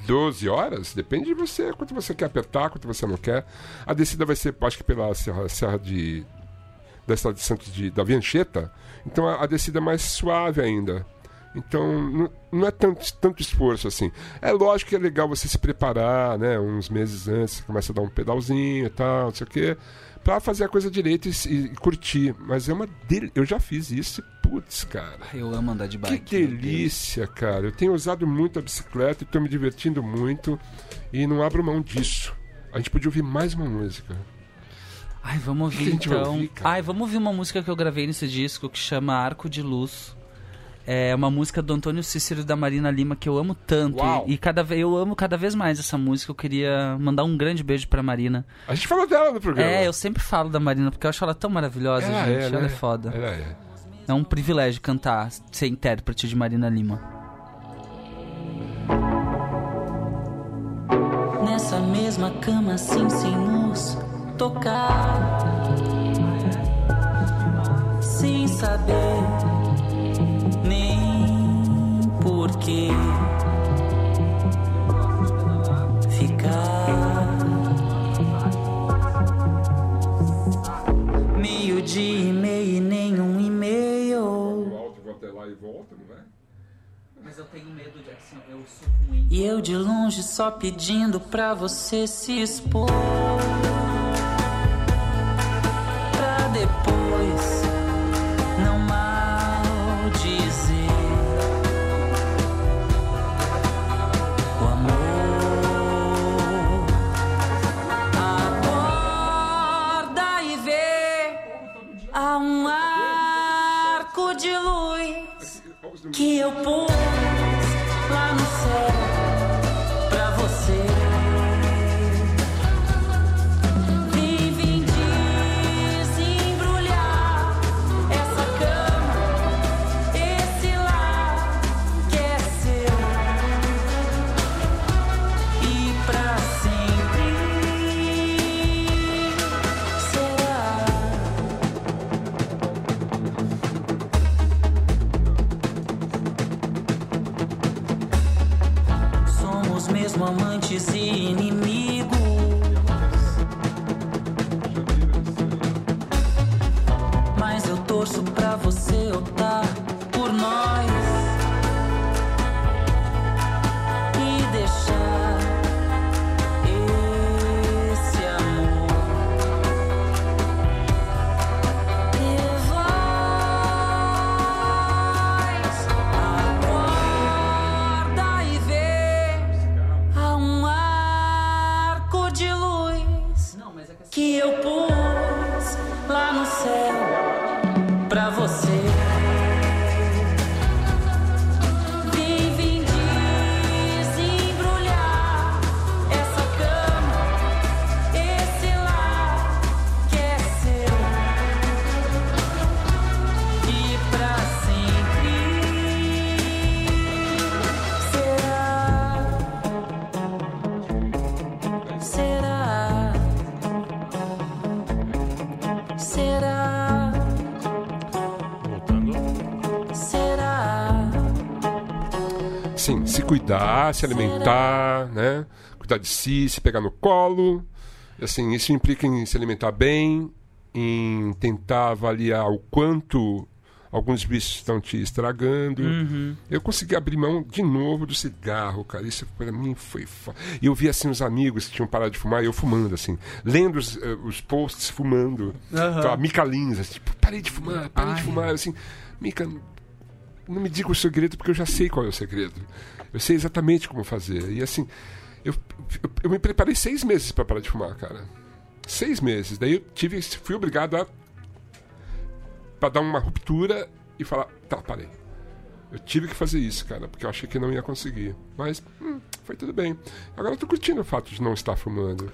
12 horas, depende de você, quanto você quer apertar, quanto você não quer. A descida vai ser, acho que pela Serra, Serra de. da estrada de Santos de, da Viancheta, então a, a descida é mais suave ainda. Então, não, não é tanto, tanto esforço assim. É lógico que é legal você se preparar, né? Uns meses antes, você começa a dar um pedalzinho e tal, não sei o quê, pra fazer a coisa direito e, e curtir. Mas é uma. Del... Eu já fiz isso e, putz, cara.
Eu amo andar de
Que
bike. Deus.
delícia, cara. Eu tenho usado muito a bicicleta e tô me divertindo muito e não abro mão disso. A gente podia ouvir mais uma música.
Ai, vamos
que
ouvir então.
ouvir?
Ai, vamos ouvir uma música que eu gravei nesse disco que chama Arco de Luz. É uma música do Antônio Cícero e da Marina Lima que eu amo tanto.
Uau.
E, e cada vez eu amo cada vez mais essa música. Eu queria mandar um grande beijo pra Marina.
A gente falou dela no programa.
É, eu sempre falo da Marina porque eu acho ela tão maravilhosa,
Ela
gente.
é,
ela
né?
é foda.
Ela é.
É um privilégio cantar, ser intérprete de Marina Lima. Nessa mesma cama, assim, sem nos tocar. Sem saber porquê. Ficar. Meio dia e meio e nenhum e-mail.
O áudio volta lá e volta, não vai?
Mas eu tenho medo de assim, eu sou ruim. E eu de longe só pedindo pra você se expor.
Cuidar, se alimentar, né? Cuidar de si, se pegar no colo. Assim, isso implica em se alimentar bem, em tentar avaliar o quanto alguns vícios estão te estragando.
Uhum.
Eu consegui abrir mão de novo do cigarro, cara. Isso pra mim foi. fo- E eu vi assim os amigos que tinham parado de fumar eu fumando, assim. Lendo os, eh, os posts fumando. Então, a Mica Lins, assim, tipo, parei de fumar, parei de
Ai.
fumar. Assim, Mica, não me diga o segredo porque eu já sei qual é o segredo. Eu sei exatamente como fazer. E assim, eu, eu, eu me preparei seis meses para parar de fumar, cara. Seis meses. Daí eu tive, fui obrigado a para dar uma ruptura e falar, tá, parei. Eu tive que fazer isso, cara, porque eu achei que não ia conseguir. Mas hum, foi tudo bem. Agora eu tô curtindo o fato de não estar fumando.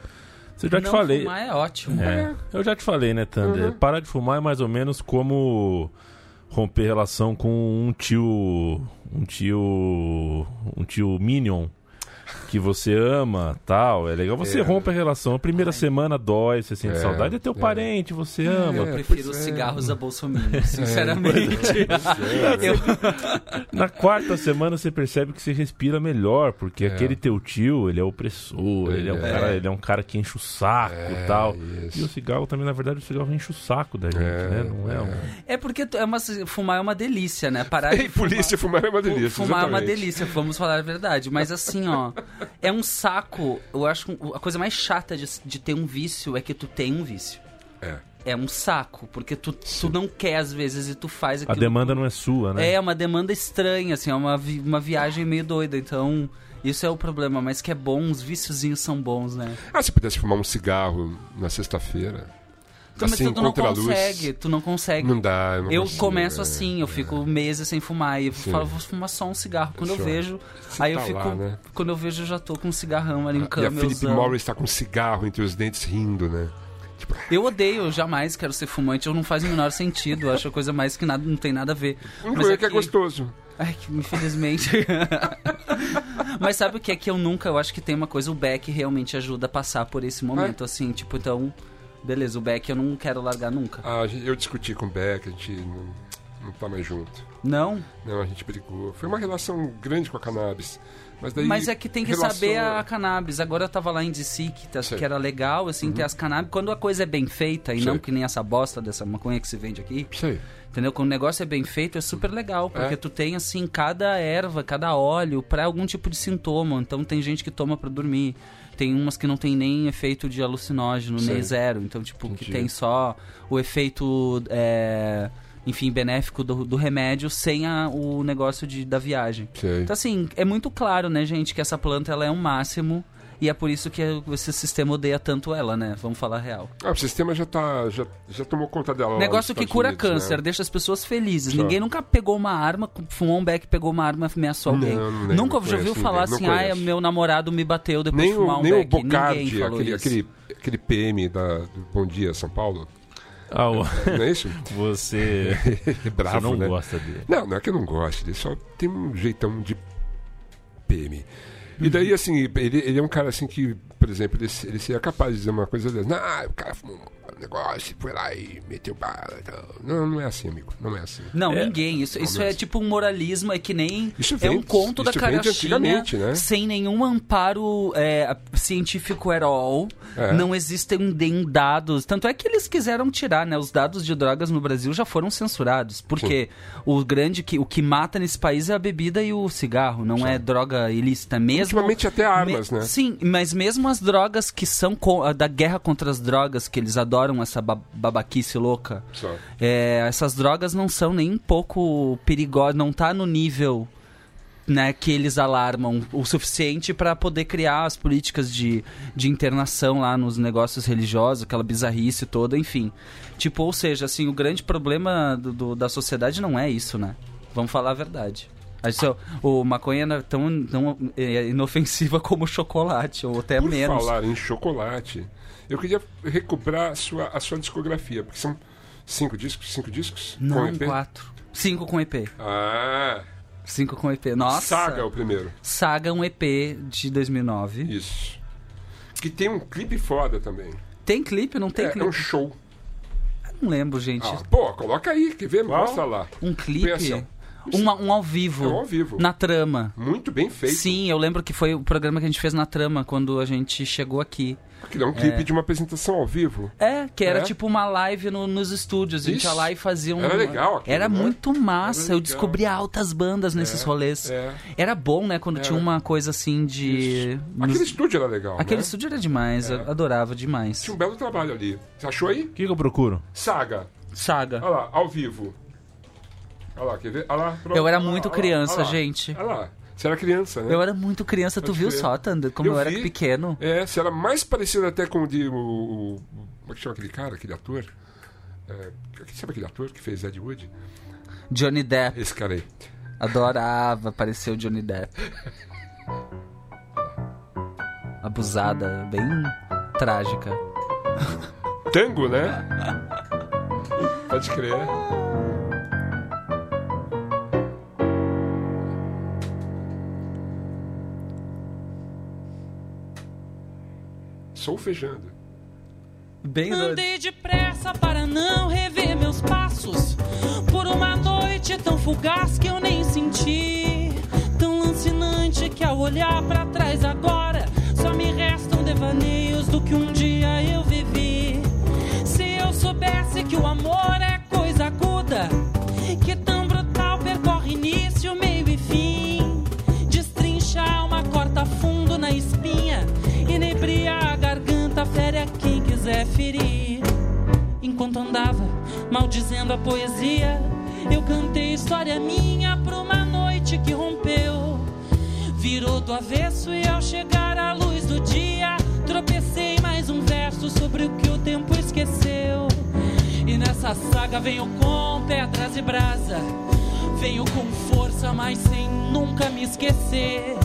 Você já te
Não
falei.
fumar é ótimo.
É, eu já te falei, né, Thunder?
Uhum.
Parar de fumar é mais ou menos como romper relação com um tio. Um tio. Um tio Minion. Que você ama, tal. É legal. Você
É.
rompe a relação. A primeira semana dói, você sente
É,
saudade. É teu
é.
parente, você ama.
Eu
É,
prefiro os
é.
cigarros a Bolsonaro, sinceramente.
É,
Eu-
Na quarta semana você percebe que você respira melhor, porque
É.
aquele teu tio, ele é opressor, ele é, um
É.
cara, ele é um cara que enche o saco
É,
e tal.
isso.
E o cigarro também, na verdade, o cigarro enche o saco da gente,
É,
né? Não é,
é.
um...
É porque é uma, fumar é uma delícia, né? Parar de
E polícia fumar é uma delícia.
Fumar é uma
exatamente.
delícia, vamos falar a verdade. Mas assim, ó, é um saco. Eu acho que a coisa mais chata de, de ter um vício é que tu tem um vício.
É.
É um saco, porque tu, tu não quer às vezes e tu faz
A
aquilo.
demanda não é sua, né?
É uma demanda estranha, assim, é uma, vi- uma viagem meio doida. Então, isso é o problema. Mas que é bom, os viciozinhos são bons, né?
Ah, se pudesse fumar um cigarro na sexta-feira.
Então,
assim,
mas tu não consegue, tu não consegue.
Não dá, eu não
Eu
consigo,
começo
é.
assim, eu fico meses sem fumar e eu falo, vou fumar só um cigarro. Quando eu vejo, aí eu
tá
fico,
lá, né?
quando eu vejo eu já tô com um cigarrão ali, um
E a Philip. Morris tá com um cigarro entre os dentes rindo, né? Tipo,
Eu odeio, eu jamais quero ser fumante, eu não faz o menor sentido, eu acho a coisa mais que nada, não tem nada a ver.
um
Mas
é que é
que-
gostoso.
Ai, que infelizmente. Mas sabe o que é que eu nunca, eu acho que tem uma coisa, o Beck realmente ajuda a passar por esse momento, assim, tipo, então, beleza, o Beck eu não quero largar nunca.
Ah, eu discuti com o Beck, a gente não, não tá mais junto.
Não?
Não, a gente brigou. Foi uma relação grande com a cannabis. Mas daí.
Mas é que tem que
relação-
saber a cannabis. Agora eu tava lá em DC, que, tá- que era legal, assim, ter as cannabis. Quando a coisa é bem feita, e
Sei.
não que nem essa bosta dessa maconha que se vende aqui,
Sei.
entendeu? Quando o negócio é bem feito, é super legal. Porque
É.
tu tem, assim, cada erva, cada óleo pra algum tipo de sintoma. Então tem gente que toma pra dormir. Tem umas que não tem nem efeito de alucinógeno, nem
Sei.
zero. Então, tipo, que
Entendi.
tem só o efeito, é, enfim, benéfico do, do remédio sem a- o negócio de, da viagem.
Sei.
Então, assim, é muito claro, né, gente, que essa planta ela é um máximo. E é por isso que esse sistema odeia tanto ela, né? Vamos falar a real.
Ah, o sistema já tá. Já, já tomou conta dela. lá
Negócio que
Estados
cura
Unidos,
câncer,
né?
deixa as pessoas felizes.
Só.
Ninguém nunca pegou uma arma, fumou um beck, pegou uma arma e ameaçou
Não,
alguém.
não lembro,
nunca
não
já ouviu falar
ninguém, não
assim, ah, meu namorado me bateu depois
Nem
de fumar
o,
um
nem o
beck.
Bocardi,
Ninguém falou
aquele,
isso.
aquele, aquele PM da, do Bom Dia São Paulo.
Ah, o-
Não é isso?
você,
É bravo,
você não
né?
gosta dele.
Não, não é que eu não gosto, ele só tem um jeitão de PM. E daí, assim, ele, ele é um cara assim que, por exemplo, ele, ele seria capaz de dizer uma coisa dessa. Não, o cara fumou um negócio, foi lá e meteu bala. Não, não é assim, amigo. Não é assim.
Não,
É.
ninguém. Isso, isso é
mesmo.
tipo um moralismo, é que nem.
Isso
é um conto da carochinha
né?
sem nenhum amparo é, científico at all.
É.
Não existem dados. Tanto é que eles quiseram tirar, né? Os dados de drogas no Brasil já foram censurados. Porque o grande que o que mata nesse país é a bebida e o cigarro, não é droga ilícita mesmo.
Ultimamente até armas,
Me-
né?
Sim, mas mesmo as drogas que são co- da guerra contra as drogas, que eles adoram essa ba- babaquice louca. É, essas drogas não são nem um pouco perigosas, não tá no nível né, que eles alarmam o suficiente para poder criar as políticas de, de internação lá nos negócios religiosos, aquela bizarrice toda, enfim. Tipo, ou seja, assim, o grande problema do- do- da sociedade não é isso, né? Vamos falar a verdade. O maconha não é tão, tão é, inofensiva como o chocolate, ou até
Por
menos.
falar em chocolate, eu queria recuperar a sua, a sua discografia, porque são cinco discos, cinco discos? com
Não,
EP?
quatro. Cinco com EP.
Ah,
Cinco com EP. Nossa.
Saga é o primeiro.
Saga, um EP de 2009.
Isso. Que tem um clipe foda também.
Tem clipe? Não tem
é, é
clipe?
um show.
Não lembro, gente.
Ah, pô, coloca aí, quer ver?
Qual?
Mostra lá.
Um clipe?
assim, ó.
uma- um ao vivo.
É um ao vivo.
Na trama.
Muito bem feito.
Sim, eu lembro que foi o programa que a gente fez na trama quando a gente chegou aqui.
Aquilo é um clipe de uma apresentação ao vivo.
É, que era
É?
tipo uma live no- nos estúdios. A gente
Isso.
ia lá e fazia um.
Era legal aquilo,
Era
né?
muito massa.
Era
Eu descobria altas bandas nesses rolês.
é.
Era bom, né? Quando tinha uma coisa assim de. nos-
Aquele estúdio era legal.
Aquele
né?
estúdio era demais, eu adorava demais.
Tinha um belo trabalho ali. Você achou aí?
O que, que eu procuro?
Saga.
Saga.
Olha lá, ao vivo. Olha lá, quer ver? Olha lá, pronto.
Eu era muito criança, gente.
Olha lá. Você era criança, né?
Eu era muito criança, tu viu só, Thunder, como eu, era
vi.
pequeno.
É, você era mais parecido até com o de. O, o- como é que chama aquele cara, aquele ator? É, sabe aquele ator que fez Ed Wood?
Johnny Depp,
Esse cara aí.
adorava aparecer o Johnny Depp. Abusada, bem trágica.
Tango, né? Pode crer. Solfejando.
Bem doido.
Andei depressa para não rever meus passos. Por uma noite tão fugaz que eu nem senti. Tão lancinante que ao olhar para trás agora só me restam devaneios do que um dia eu vivi. Se eu soubesse que o amor é coisa aguda, que tão brutal percorre início, meio e fim. Destrincha a alma, corta fundo na espinha, a garganta, fere a quem quiser ferir. Enquanto andava, maldizendo a poesia, eu cantei história minha pra uma noite que rompeu. Virou do avesso e ao chegar à luz do dia, tropecei mais um verso sobre o que o tempo esqueceu. E nessa saga venho com pedras e brasa. Venho com força, mas sem nunca me esquecer.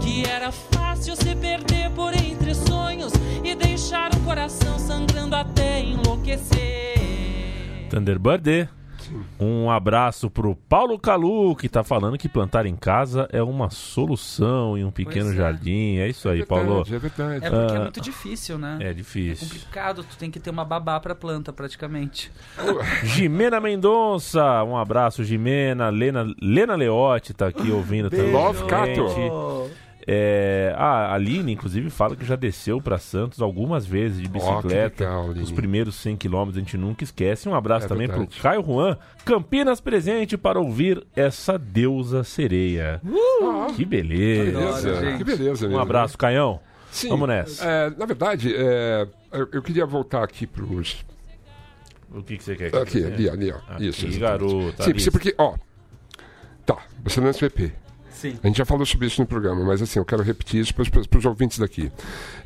Que era fácil se perder por entre sonhos e deixar o coração sangrando até enlouquecer.
Thunderbird. Um abraço pro Paulo Calu, que tá falando que plantar em casa é uma solução em um pequeno
Pois é.
jardim. É isso aí,
é
Paulo.
verdade, é verdade.
É porque é
Ah.
muito difícil, né?
É
É
difícil.
complicado, tu tem que ter uma babá pra planta, praticamente.
Jimena Mendonça, um abraço, Jimena. Lena, Lena Leotti tá aqui ouvindo também.
Love
gente. É, a Aline, inclusive, fala que já desceu pra Santos algumas vezes de bicicleta.
legal, Aline.
Os primeiros 100 quilômetros a gente nunca esquece. Um abraço
É
também
verdade.
pro Caio Juan, Campinas presente para ouvir essa deusa sereia.
Ah,
Que beleza.
beleza, que beleza.
Um
mesmo,
abraço, Caião.
Sim.
Vamos nessa.
É, na verdade, é, eu, eu queria voltar aqui pros.
O que, que você quer que
Aqui, ali, ali, ó.
Aqui,
Isso.
garota,
Sim,
ali.
sim, porque, ó. Tá, você lança o EP.
Sim.
A gente já falou sobre isso no programa, mas assim, eu quero repetir isso para os ouvintes daqui.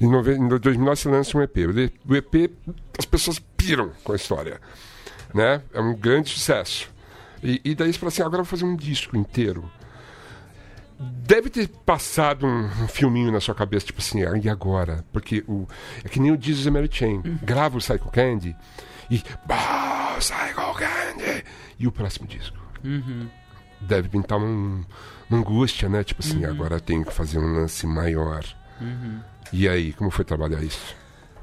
Em, nove, em 2009 você lança um EP. O EP, as pessoas piram com a história. Né? É um grande sucesso. E, e daí você fala assim, agora eu vou fazer um disco inteiro. Deve ter passado um, um filminho na sua cabeça, tipo assim, ah, e agora? Porque o, é que nem o Jesus and Mary Chain. Grava o Psycho Candy e... Bah, Psycho Candy! E o próximo disco? deve pintar um- angústia, né? Tipo assim, agora eu tenho que fazer um lance maior. E aí, como foi trabalhar isso?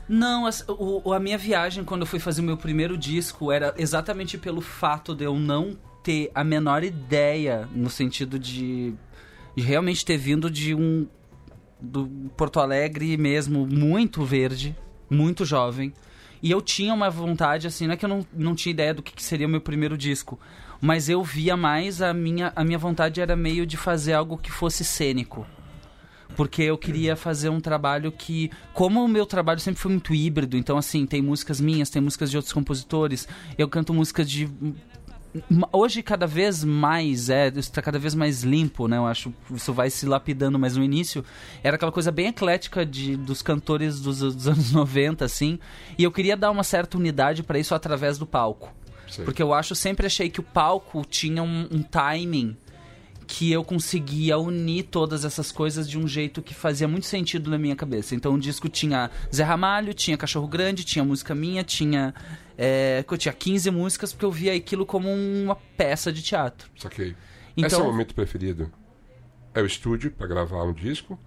Não, o- o- a minha viagem quando eu fui fazer o meu primeiro disco era exatamente pelo fato de eu não ter a menor ideia no sentido de, de realmente ter vindo de um do Porto Alegre mesmo muito verde, muito jovem. E eu tinha uma vontade, assim, não é que eu não, não tinha ideia do que, que seria o meu primeiro disco, mas eu via mais a minha, a minha vontade era meio de fazer algo que fosse cênico. Porque eu queria fazer um trabalho que, como o meu trabalho sempre foi muito híbrido, então assim, tem músicas minhas, tem músicas de outros compositores, eu canto músicas de hoje cada vez mais é está cada vez mais limpo né? Eu acho isso vai se lapidando mas no início era aquela coisa bem eclética de dos cantores dos, dos anos 90 assim e eu queria dar uma certa unidade para isso através do palco Porque eu acho sempre achei que o palco tinha um, um timing que eu conseguia unir todas essas coisas de um jeito que fazia muito sentido na minha cabeça. Então o disco tinha Zé Ramalho, tinha Cachorro Grande, tinha música minha, tinha. É, eu tinha 15 músicas porque eu via aquilo como uma peça de teatro.
Saquei.
Então-
Esse é o momento preferido? É o estúdio para gravar um disco?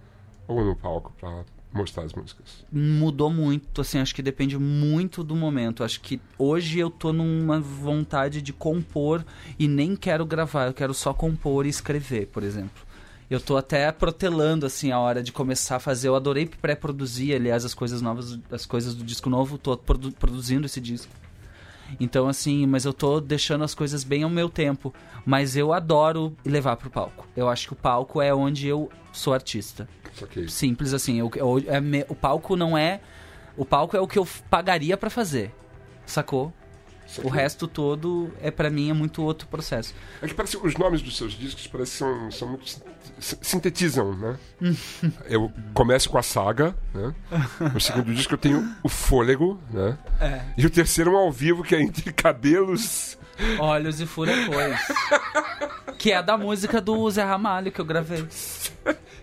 Ou no palco para mostrar as músicas?
mudou muito, assim, acho que depende muito do momento. Acho que hoje eu tô numa vontade de compor e nem quero gravar, eu quero só compor e escrever, por exemplo. Eu tô até protelando, assim, a hora de começar a fazer. Eu adorei pré-produzir, aliás, as coisas novas, as coisas do disco novo, tô produ- produzindo esse disco. Então, assim, mas eu tô deixando as coisas bem ao meu tempo. Mas eu adoro levar pro palco. Eu acho que o palco é onde eu sou artista.
Que
Simples assim. Eu, eu- é me- o palco não é. O palco é o que eu pagaria pra fazer. Sacou? O resto todo é para mim é muito outro processo.
É que parece os nomes dos seus discos parece que são, são muito sin- sin- sintetizam, né? eu começo com a saga, né? O segundo disco eu tenho o fôlego, né?
É.
E o terceiro é um ao vivo que é entre cabelos.
Olhos e furacões. que é da música do Zé Ramalho que eu gravei.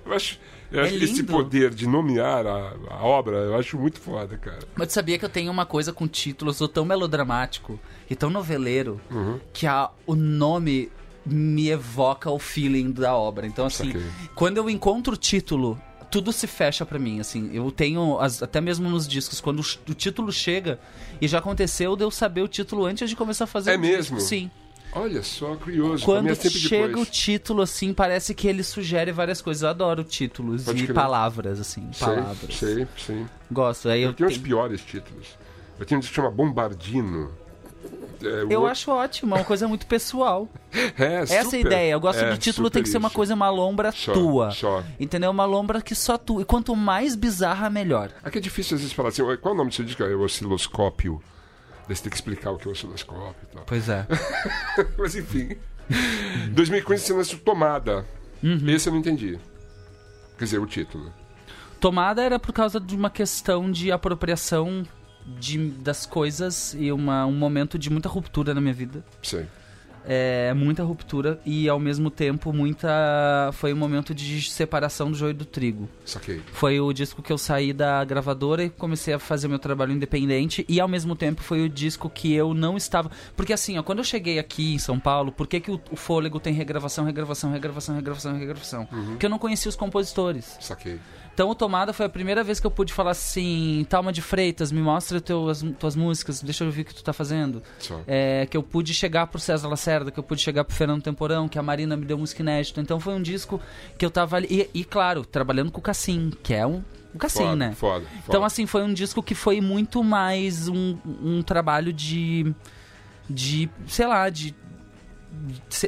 Eu acho, eu
É
acho esse
lindo.
poder de nomear a, a obra, eu acho muito foda, cara.
Mas sabia que eu tenho uma coisa com título, eu sou tão melodramático e tão noveleiro
Uhum.
que a, o nome me evoca o feeling da obra. Então, assim, quando eu encontro o título, tudo se fecha pra mim, assim. Eu tenho, as- até mesmo nos discos, quando o, o título chega, e já aconteceu de eu saber o título antes de começar a fazer
É
o disco.
mesmo?
Sim.
Olha só, curioso.
Quando
é sempre
chega o
depois.
título, assim, parece que ele sugere várias coisas. Eu adoro títulos
Pode
e
crer.
palavras, assim,
Sei,
palavras.
sei, sei.
Gosto. Aí
Eu,
eu,
tenho os
tenho-
piores títulos. Eu tenho um que chama Bombardino. É, o
eu
outro-
acho ótimo, é uma coisa muito pessoal.
É,
Essa é a
super.
ideia. Eu gosto
É,
do título, tem
super
que ser uma coisa, uma lombra
Só,
tua.
só.
Entendeu? Uma lombra que só tu. E quanto mais bizarra, melhor.
Aqui é difícil às vezes falar assim, qual é o nome do seu disco? É o osciloscópio. Daí você tem que explicar o que é o osciloscópio e tal.
Pois é.
Mas enfim. 2015 você lançou Tomada.
Uhum.
Esse eu não entendi. Quer dizer, o título.
Tomada era por causa de uma questão de apropriação de, das coisas e uma, um momento de muita ruptura na minha vida.
Sei.
É, muita ruptura e ao mesmo tempo muita. Foi um momento de separação do joio do trigo.
Saquei.
Foi o disco que eu saí da gravadora e comecei a fazer meu trabalho independente. E ao mesmo tempo foi o disco que eu não estava. Porque assim, ó, quando eu cheguei aqui em São Paulo, por que, que o, o Fôlego tem regravação, regravação, regravação, regravação, regravação? Porque eu não conhecia os compositores.
Saquei.
Então o Tomada foi a primeira vez que eu pude falar assim, Talma de Freitas, me mostra teu, as tuas músicas, deixa eu ver o que tu tá fazendo. É, que eu pude chegar pro César Lacerda, que eu pude chegar pro Fernando Temporão, que a Marina me deu música inédita. Então foi um disco que eu tava ali. E, e, claro, trabalhando com o Cassim, que é um. O Cassim,
foda,
né?
Foda, foda.
Então, assim, foi um disco que foi muito mais um, um trabalho de. de. sei lá, de.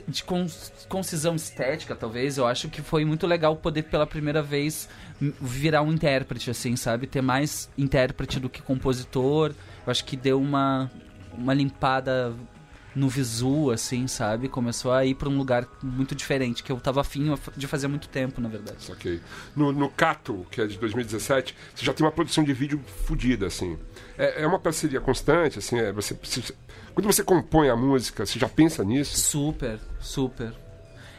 de, concisão estética, talvez. Eu acho que foi muito legal poder, pela primeira vez, virar um intérprete, assim, sabe? Ter mais intérprete do que compositor. Eu acho que deu uma, uma limpada no visu, assim, sabe? Começou a ir pra um lugar muito diferente, que eu tava afim de fazer muito tempo, na verdade.
Saquei. No, no Cato, que é de 2017, você já tem uma produção de vídeo fodida, assim. É, é uma parceria constante, assim, é, você precisa... Quando você compõe a música, você já pensa nisso?
Super, super.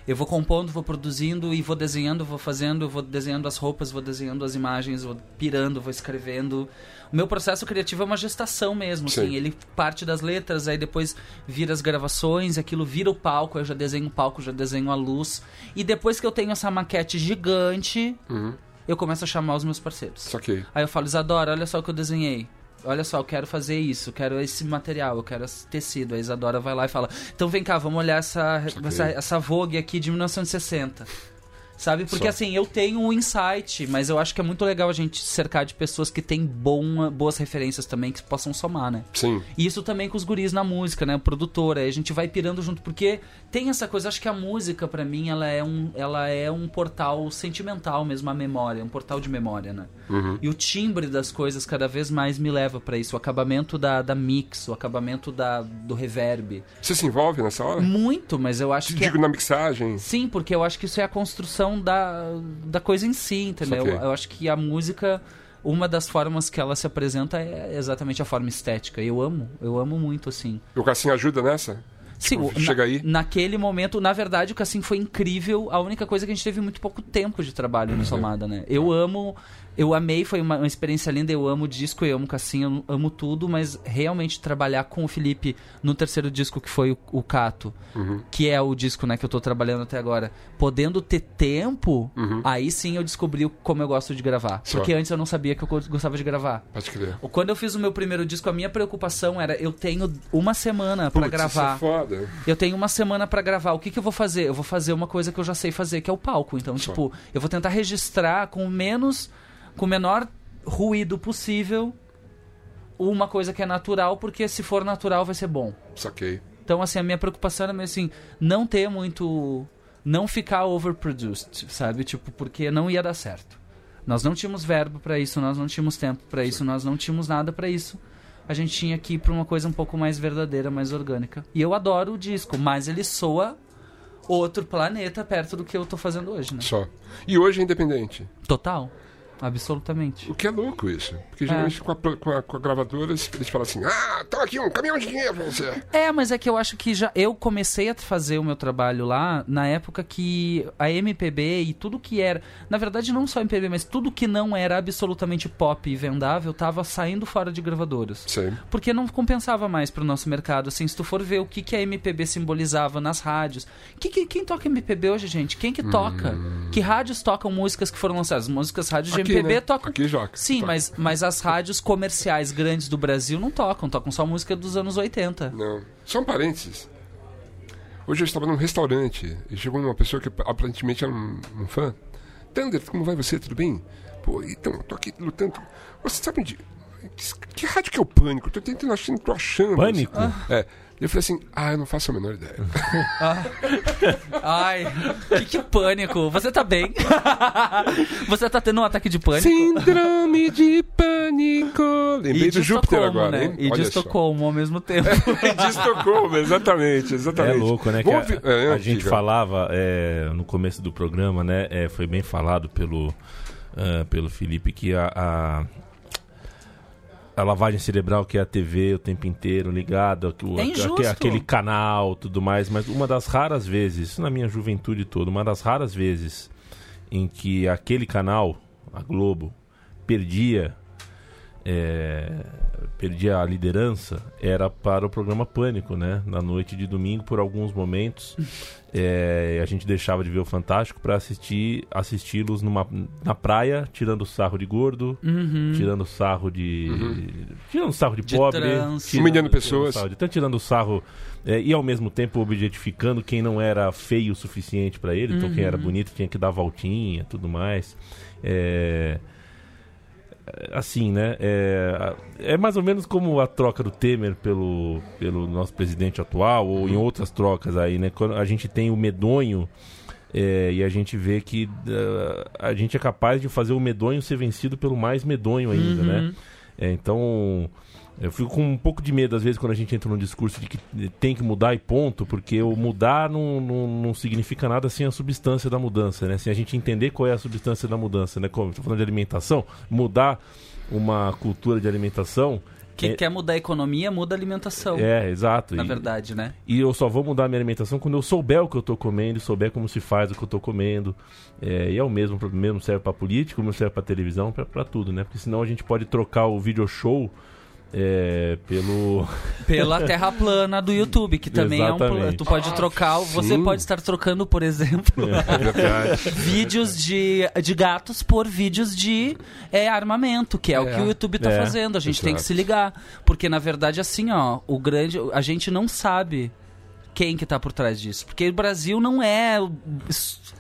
Eu vou compondo, vou produzindo e vou desenhando, vou fazendo, vou desenhando as roupas, vou desenhando as imagens, vou pirando, vou escrevendo. O meu processo criativo é uma gestação mesmo,
Sim.
assim. Ele parte das letras, aí depois vira as gravações, aquilo vira o palco, eu já desenho o palco, já desenho a luz. E depois que eu tenho essa maquete gigante,
Uhum.
eu começo a chamar os meus parceiros.
Saquei.
Aí eu falo, Isadora, olha só o que eu desenhei. Olha só, eu quero fazer isso, eu quero esse material, eu quero esse tecido. A Isadora vai lá e fala: Então vem cá, vamos olhar essa, essa, essa Vogue aqui de 1960. Sabe? Porque
Só.
assim, eu tenho um insight, mas eu acho que é muito legal a gente cercar de pessoas que têm bom, boas referências também, que possam somar, né?
Sim.
E isso também com os guris na música, né? O produtor, aí a gente vai pirando junto, porque tem essa coisa, acho que a música, pra mim, ela é um, ela é um portal sentimental mesmo, a memória, um portal de memória, né?
Uhum.
E o timbre das coisas cada vez mais me leva pra isso, o acabamento da, da mix, o acabamento da, do reverb.
Você se envolve nessa hora?
Muito, mas eu acho que. é-
Digo na mixagem.
Sim, porque eu acho que isso é a construção da, da coisa em si, entendeu?
Saquei.
Eu acho que a música, uma das formas que ela se apresenta é exatamente a forma estética. Eu amo, eu amo muito, assim.
O Cassim ajuda nessa?
Sim,
Tipo,
o-
chega
na-
aí.
Naquele momento, na verdade, o Cassim foi incrível. A única coisa é que a gente teve muito pouco tempo de trabalho no Tomada, né? Eu amo. Eu amei, foi uma, uma experiência linda. Eu amo disco, eu amo o Cassinho, eu amo tudo, mas realmente trabalhar com o Felipe no terceiro disco, que foi o, o Cato, que é o disco né, que eu tô trabalhando até agora, podendo ter tempo, aí sim eu descobri como eu gosto de gravar.
Só.
Porque antes eu não sabia que eu go- gostava de gravar.
Pode crer.
Quando eu fiz o meu primeiro disco, a minha preocupação era eu tenho uma semana
Putz,
gravar.
Isso é foda.
Eu tenho uma semana pra gravar. O que, que eu vou fazer? Eu vou fazer uma coisa que eu já sei fazer, que é o palco. Então,
Só.
tipo, eu vou tentar registrar com menos. Com o menor ruído possível uma coisa que é natural, porque se for natural vai ser bom.
Saquei.
Então, assim, a minha preocupação era meio assim, não ter muito. não ficar overproduced, sabe? Tipo, porque não ia dar certo. Nós não tínhamos verbo pra isso, nós não tínhamos tempo pra isso, nós não tínhamos nada pra isso. A gente tinha que ir pra uma coisa um pouco mais verdadeira, mais orgânica. E eu adoro o disco, mas ele soa outro planeta perto do que eu tô fazendo hoje, né?
Só. E hoje é independente.
Total. Absolutamente.
O que é louco isso. Porque geralmente com, a, com, a, com a gravadora eles, falam assim: ah, toma aqui um caminhão de dinheiro pra você.
É, mas é que eu acho que já eu comecei a fazer o meu trabalho lá na época que a MPB e tudo que era, na verdade não só MPB, mas tudo que não era absolutamente pop e vendável tava saindo fora de gravadoras.
Sei.
Porque não compensava mais pro nosso mercado, assim, se tu for ver o que, que a MPB simbolizava nas rádios. Que, que- quem toca MPB hoje, gente? Quem que toca? Que rádios tocam músicas que foram lançadas? Músicas rádios de MPB
né?
tocam.
Aqui joga.
Sim,
Toca.
mas, mas as rádios comerciais grandes do Brasil não tocam, tocam só música dos anos 80.
Não. Só um parênteses. Hoje eu estava num restaurante e chegou uma pessoa que aparentemente era um, um fã. Thunder, como vai você? Tudo bem? Pô, então, tô aqui lutando. Você sabe onde. Que, que rádio que é o pânico? Eu tô tentando achando, tô achando.
Pânico?
É. Eu falei assim, ah, eu não faço a menor ideia.
Ai, que, que pânico. Você tá bem? Você tá tendo um ataque de pânico?
Síndrome de pânico. Lembrei
E de
do Júpiter agora,
né? E de
só.
Estocolmo ao mesmo tempo.
de Estocolmo, exatamente,
É
exatamente.
louco, né? Que a,
é,
a gente falava é, no começo do programa, né? é, foi bem falado pelo, ah, pelo Felipe que a, a, a lavagem cerebral que é a TV o tempo inteiro ligada,
É
aquele canal, tudo mais. Mas uma das raras vezes, na minha juventude toda, uma das raras vezes em que aquele canal, a Globo, perdia é, perdia a liderança era para o programa Pânico, né? Na noite de domingo, por alguns momentos, é, a gente deixava de ver o Fantástico para assistir assisti-los numa na praia, tirando sarro de gordo, tirando sarro de tirando sarro de,
De
pobre,
trans.
tirando-
Humilhando
tirando
pessoas.
sarro de- então tirando sarro é, e ao mesmo tempo objetificando quem não era feio o suficiente para ele, então quem era bonito tinha que dar voltinha, tudo mais. É, assim, né? É, é mais ou menos como a troca do Temer pelo, pelo nosso presidente atual, ou em outras trocas aí, né? Quando a gente tem o medonho é, e a gente vê que uh, a gente é capaz de fazer o medonho ser vencido pelo mais medonho ainda, né? É, então. Eu fico com um pouco de medo, às vezes, quando a gente entra num discurso de que tem que mudar e ponto, porque o mudar não, não, não significa nada sem a substância da mudança, né? Sem a gente entender qual é a substância da mudança, né? Como estou falando de alimentação, mudar uma cultura de alimentação.
Quem
é,
quer mudar a economia, muda a alimentação.
é, exato.
Na
E-
verdade, né?
e eu só vou mudar a minha alimentação quando eu souber o que eu tô comendo, souber como se faz o que eu tô comendo. É, e é o mesmo, mesmo serve para política, mesmo serve para televisão, para tudo, né? Porque senão a gente pode trocar o video show é, pelo
Pela terra plana do YouTube, que também é um plano.
Exatamente.
Tu pode trocar, você
sim.
pode estar trocando, por exemplo,
É verdade.
vídeos de, de gatos por vídeos de é, armamento, que é, o
É.
que o YouTube tá
É,
fazendo. A gente tem que
exato.
se ligar. Porque, na verdade, assim, ó, o grande. A gente não sabe quem que tá por trás disso. Porque o Brasil não é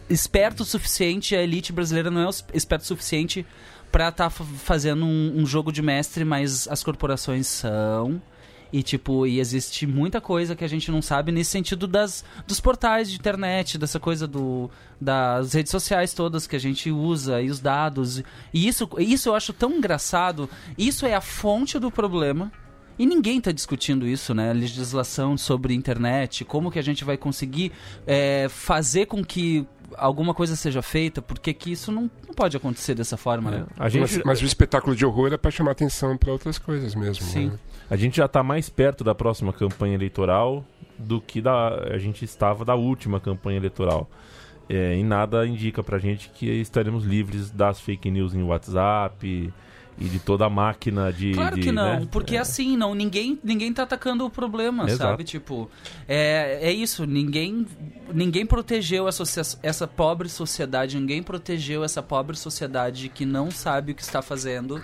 esperto o suficiente, a elite brasileira não é esperto o suficiente pra estar fazendo um, um jogo de mestre, mas as corporações são. E, tipo, e existe muita coisa que a gente não sabe nesse sentido das, dos portais de internet, dessa coisa do, das redes sociais todas que a gente usa e os dados. E isso, isso eu acho tão engraçado. Isso é a fonte do problema. E ninguém está discutindo isso, né? Legislação sobre internet, como que a gente vai conseguir é, fazer com que alguma coisa seja feita, porque que isso não, não pode acontecer dessa forma, né?
a gente
Mas, mas o espetáculo de horror é para chamar atenção para outras coisas mesmo.
Sim.
né?
a gente já está mais perto da próxima campanha eleitoral do que da a gente estava da última campanha eleitoral. é, em nada indica pra gente que estaremos livres das fake news em WhatsApp e de toda a máquina de.
Claro
de,
que não,
né?
porque assim, não, ninguém, ninguém tá atacando o problema,
Exato.
sabe? Tipo, é, é isso, ninguém, ninguém protegeu essa, essa pobre sociedade, ninguém protegeu essa pobre sociedade que não sabe o que está fazendo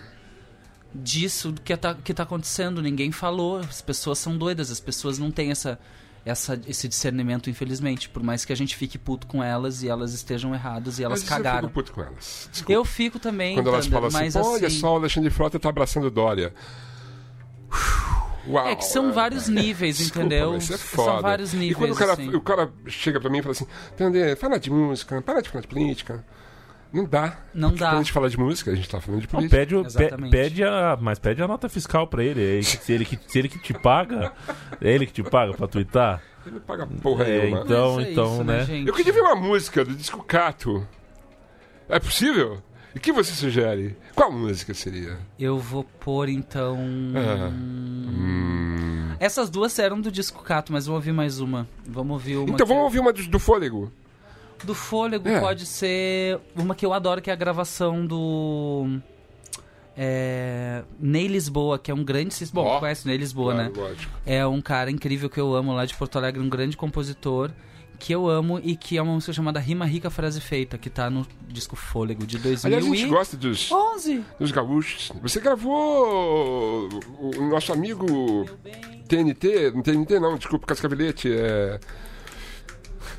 disso que tá, que tá acontecendo. Ninguém falou, as pessoas são doidas, as pessoas não têm essa, essa, esse discernimento, infelizmente. Por mais que a gente fique puto com elas e elas estejam erradas e elas
Mas isso Eu
cagaram.
fico puto com elas. Desculpa.
Eu fico também,
Quando elas falam assim,
mas
"Pô, olha
assim...
só, o Alexandre Frota tá abraçando Dória. Uau,
É que são vários níveis,
Desculpa,
entendeu?
Isso é
São
foda.
vários níveis,
E quando o cara,
assim.
o cara chega pra mim e fala assim, Tandê, fala de música, para de falar de política. Não dá.
Não
Porque
dá.
Quando a gente fala de música, a gente tá falando de
Não,
política.
pede, o- pe- pede a, mas pede a nota fiscal pra ele. é Se ele, que, se ele que te paga, é ele que te paga pra twittar.
Ele não paga porra
É,
nenhuma.
então,
Mas é
então,
isso,
né?
gente?
Eu queria ver uma música do disco Cato. É possível? E o que você sugere? Qual música seria?
Eu vou pôr, então...
Ah. Hum.
Essas duas eram do disco Cato, mas vamos ouvir mais uma. Vamos ouvir uma
Então vamos ouvir uma do, do Fôlego.
Do Fôlego
É.
pode ser uma que eu adoro, que é a gravação do... É... Ney Lisboa, que é um grande... Bom,
Ó.
conhece Ney Lisboa,
Claro,
né?
lógico.
É um cara incrível que eu amo lá de Porto Alegre, um grande compositor que eu amo e que é uma música chamada Rima Rica Frase Feita, que tá no disco Fôlego de
Aliás, a gente
2011.
gosta dos, dos gaúchos. Você gravou o, o nosso amigo TNT, não TNT não, desculpa, Cascavelete, é...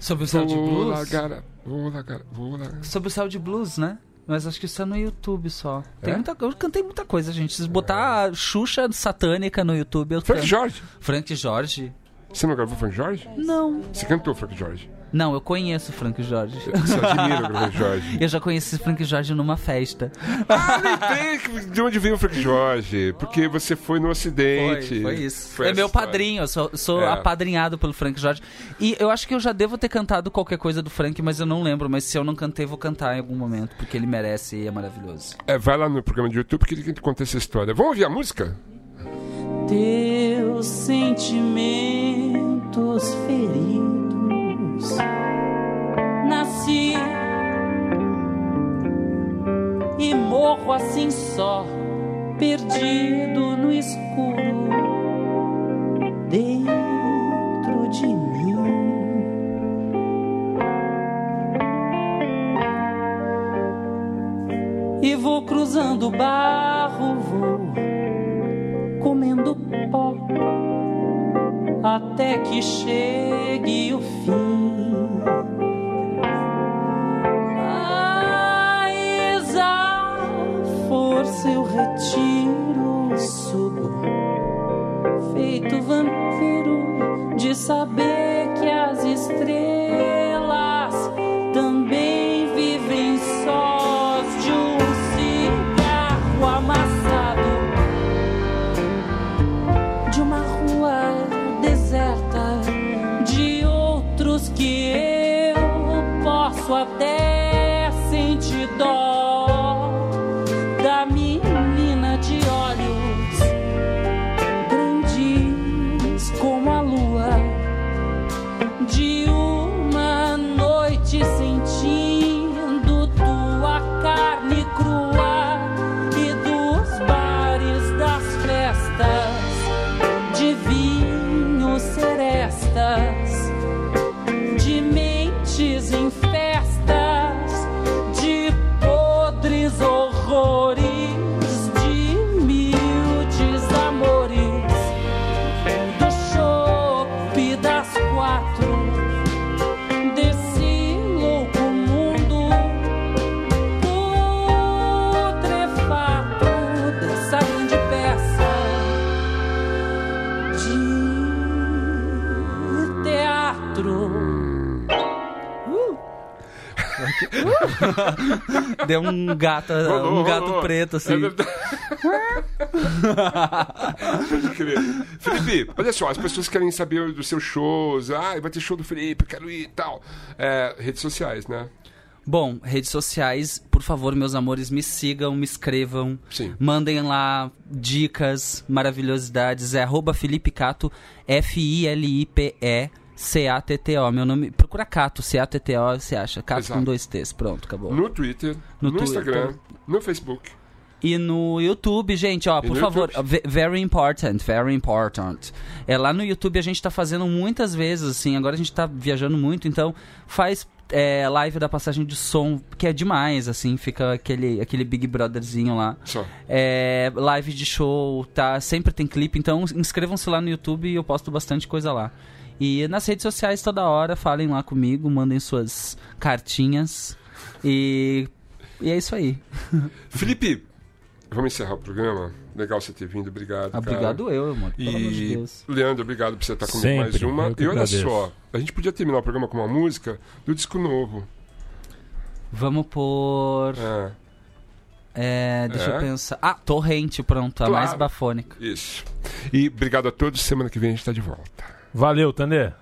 Sobre o Céu de Blues?
largar, vou largar, vou largar.
Sobre o Céu de Blues, né? Mas acho que isso é no YouTube só. Tem
É?
muita, eu cantei muita coisa, gente. Se botar Xuxa satânica no YouTube, eu
Frank
canto.
Jorge.
Frank Jorge?
Você não gravou Frank Jorge?
Não.
Você cantou Frank Jorge.
Não, eu conheço Frank Jorge.
Você admira o Frank Jorge.
Eu já conheci Frank Jorge numa festa.
Ah, lembrei de onde veio o Frank Jorge. Porque você foi no Ocidente.
Foi, foi isso.
Foi
é meu
história.
padrinho, eu sou, sou
É.
apadrinhado pelo Frank Jorge. E eu acho que eu já devo ter cantado qualquer coisa do Frank, mas eu não lembro. Mas se eu não cantei, vou cantar em algum momento, porque ele merece e é maravilhoso.
É, vai lá no programa de YouTube que ele conta essa história. Vamos ouvir a música?
Teus sentimentos feridos. Nasci e morro assim só, perdido no escuro dentro de mim. E vou cruzando barro, vou comendo pó até que chegue o fim. Mas a força eu retiro, subo, feito vampiro, de saber que as estrelas
Deu um gato,
Rolou,
um gato
rolou.
preto, assim.
Pode crer. Felipe, olha só, as pessoas querem saber dos seus shows. Ah, vai ter show do Felipe, quero ir e tal. É, redes sociais, né?
Bom, redes sociais, por favor, meus amores, me sigam, me escrevam.
Sim.
Mandem lá dicas, maravilhosidades. É arroba Felipe Cato, F-I-L-I-P-E, C-A-T-T-O. Meu nome. Procura Cato, C-A-T-T-O, você acha. Cato
Exato.
com dois T's. Pronto, acabou.
No Twitter,
No
no,
Twitter.
Instagram, no Facebook.
E no YouTube, gente, ó,
E
por favor,
YouTube.
ve- very important, very important. É, lá no YouTube a gente tá fazendo muitas vezes, assim, agora a gente tá viajando muito, então faz é, live da passagem de som, que é demais, assim, fica aquele, aquele Big Brotherzinho lá.
Só.
É, live de show, tá? Sempre tem clipe, então inscrevam-se lá no YouTube e eu posto bastante coisa lá. E nas redes sociais toda hora, falem lá comigo, mandem suas cartinhas. E, e é isso aí.
Felipe, vamos encerrar o programa. Legal você ter vindo, obrigado. cara.
Obrigado eu, amor. Pelo amor de
E
Deus.
Leandro, obrigado por você estar comigo
Sempre,
mais uma. E olha
agradeço.
só, a gente podia terminar o programa com uma música do disco novo.
Vamos por.
É,
É, deixa
É?
eu pensar. Ah, Torrente, pronto, a
Claro.
mais bafônica.
isso. E obrigado a todos. Semana que vem a gente está de volta.
Valeu, Tandê.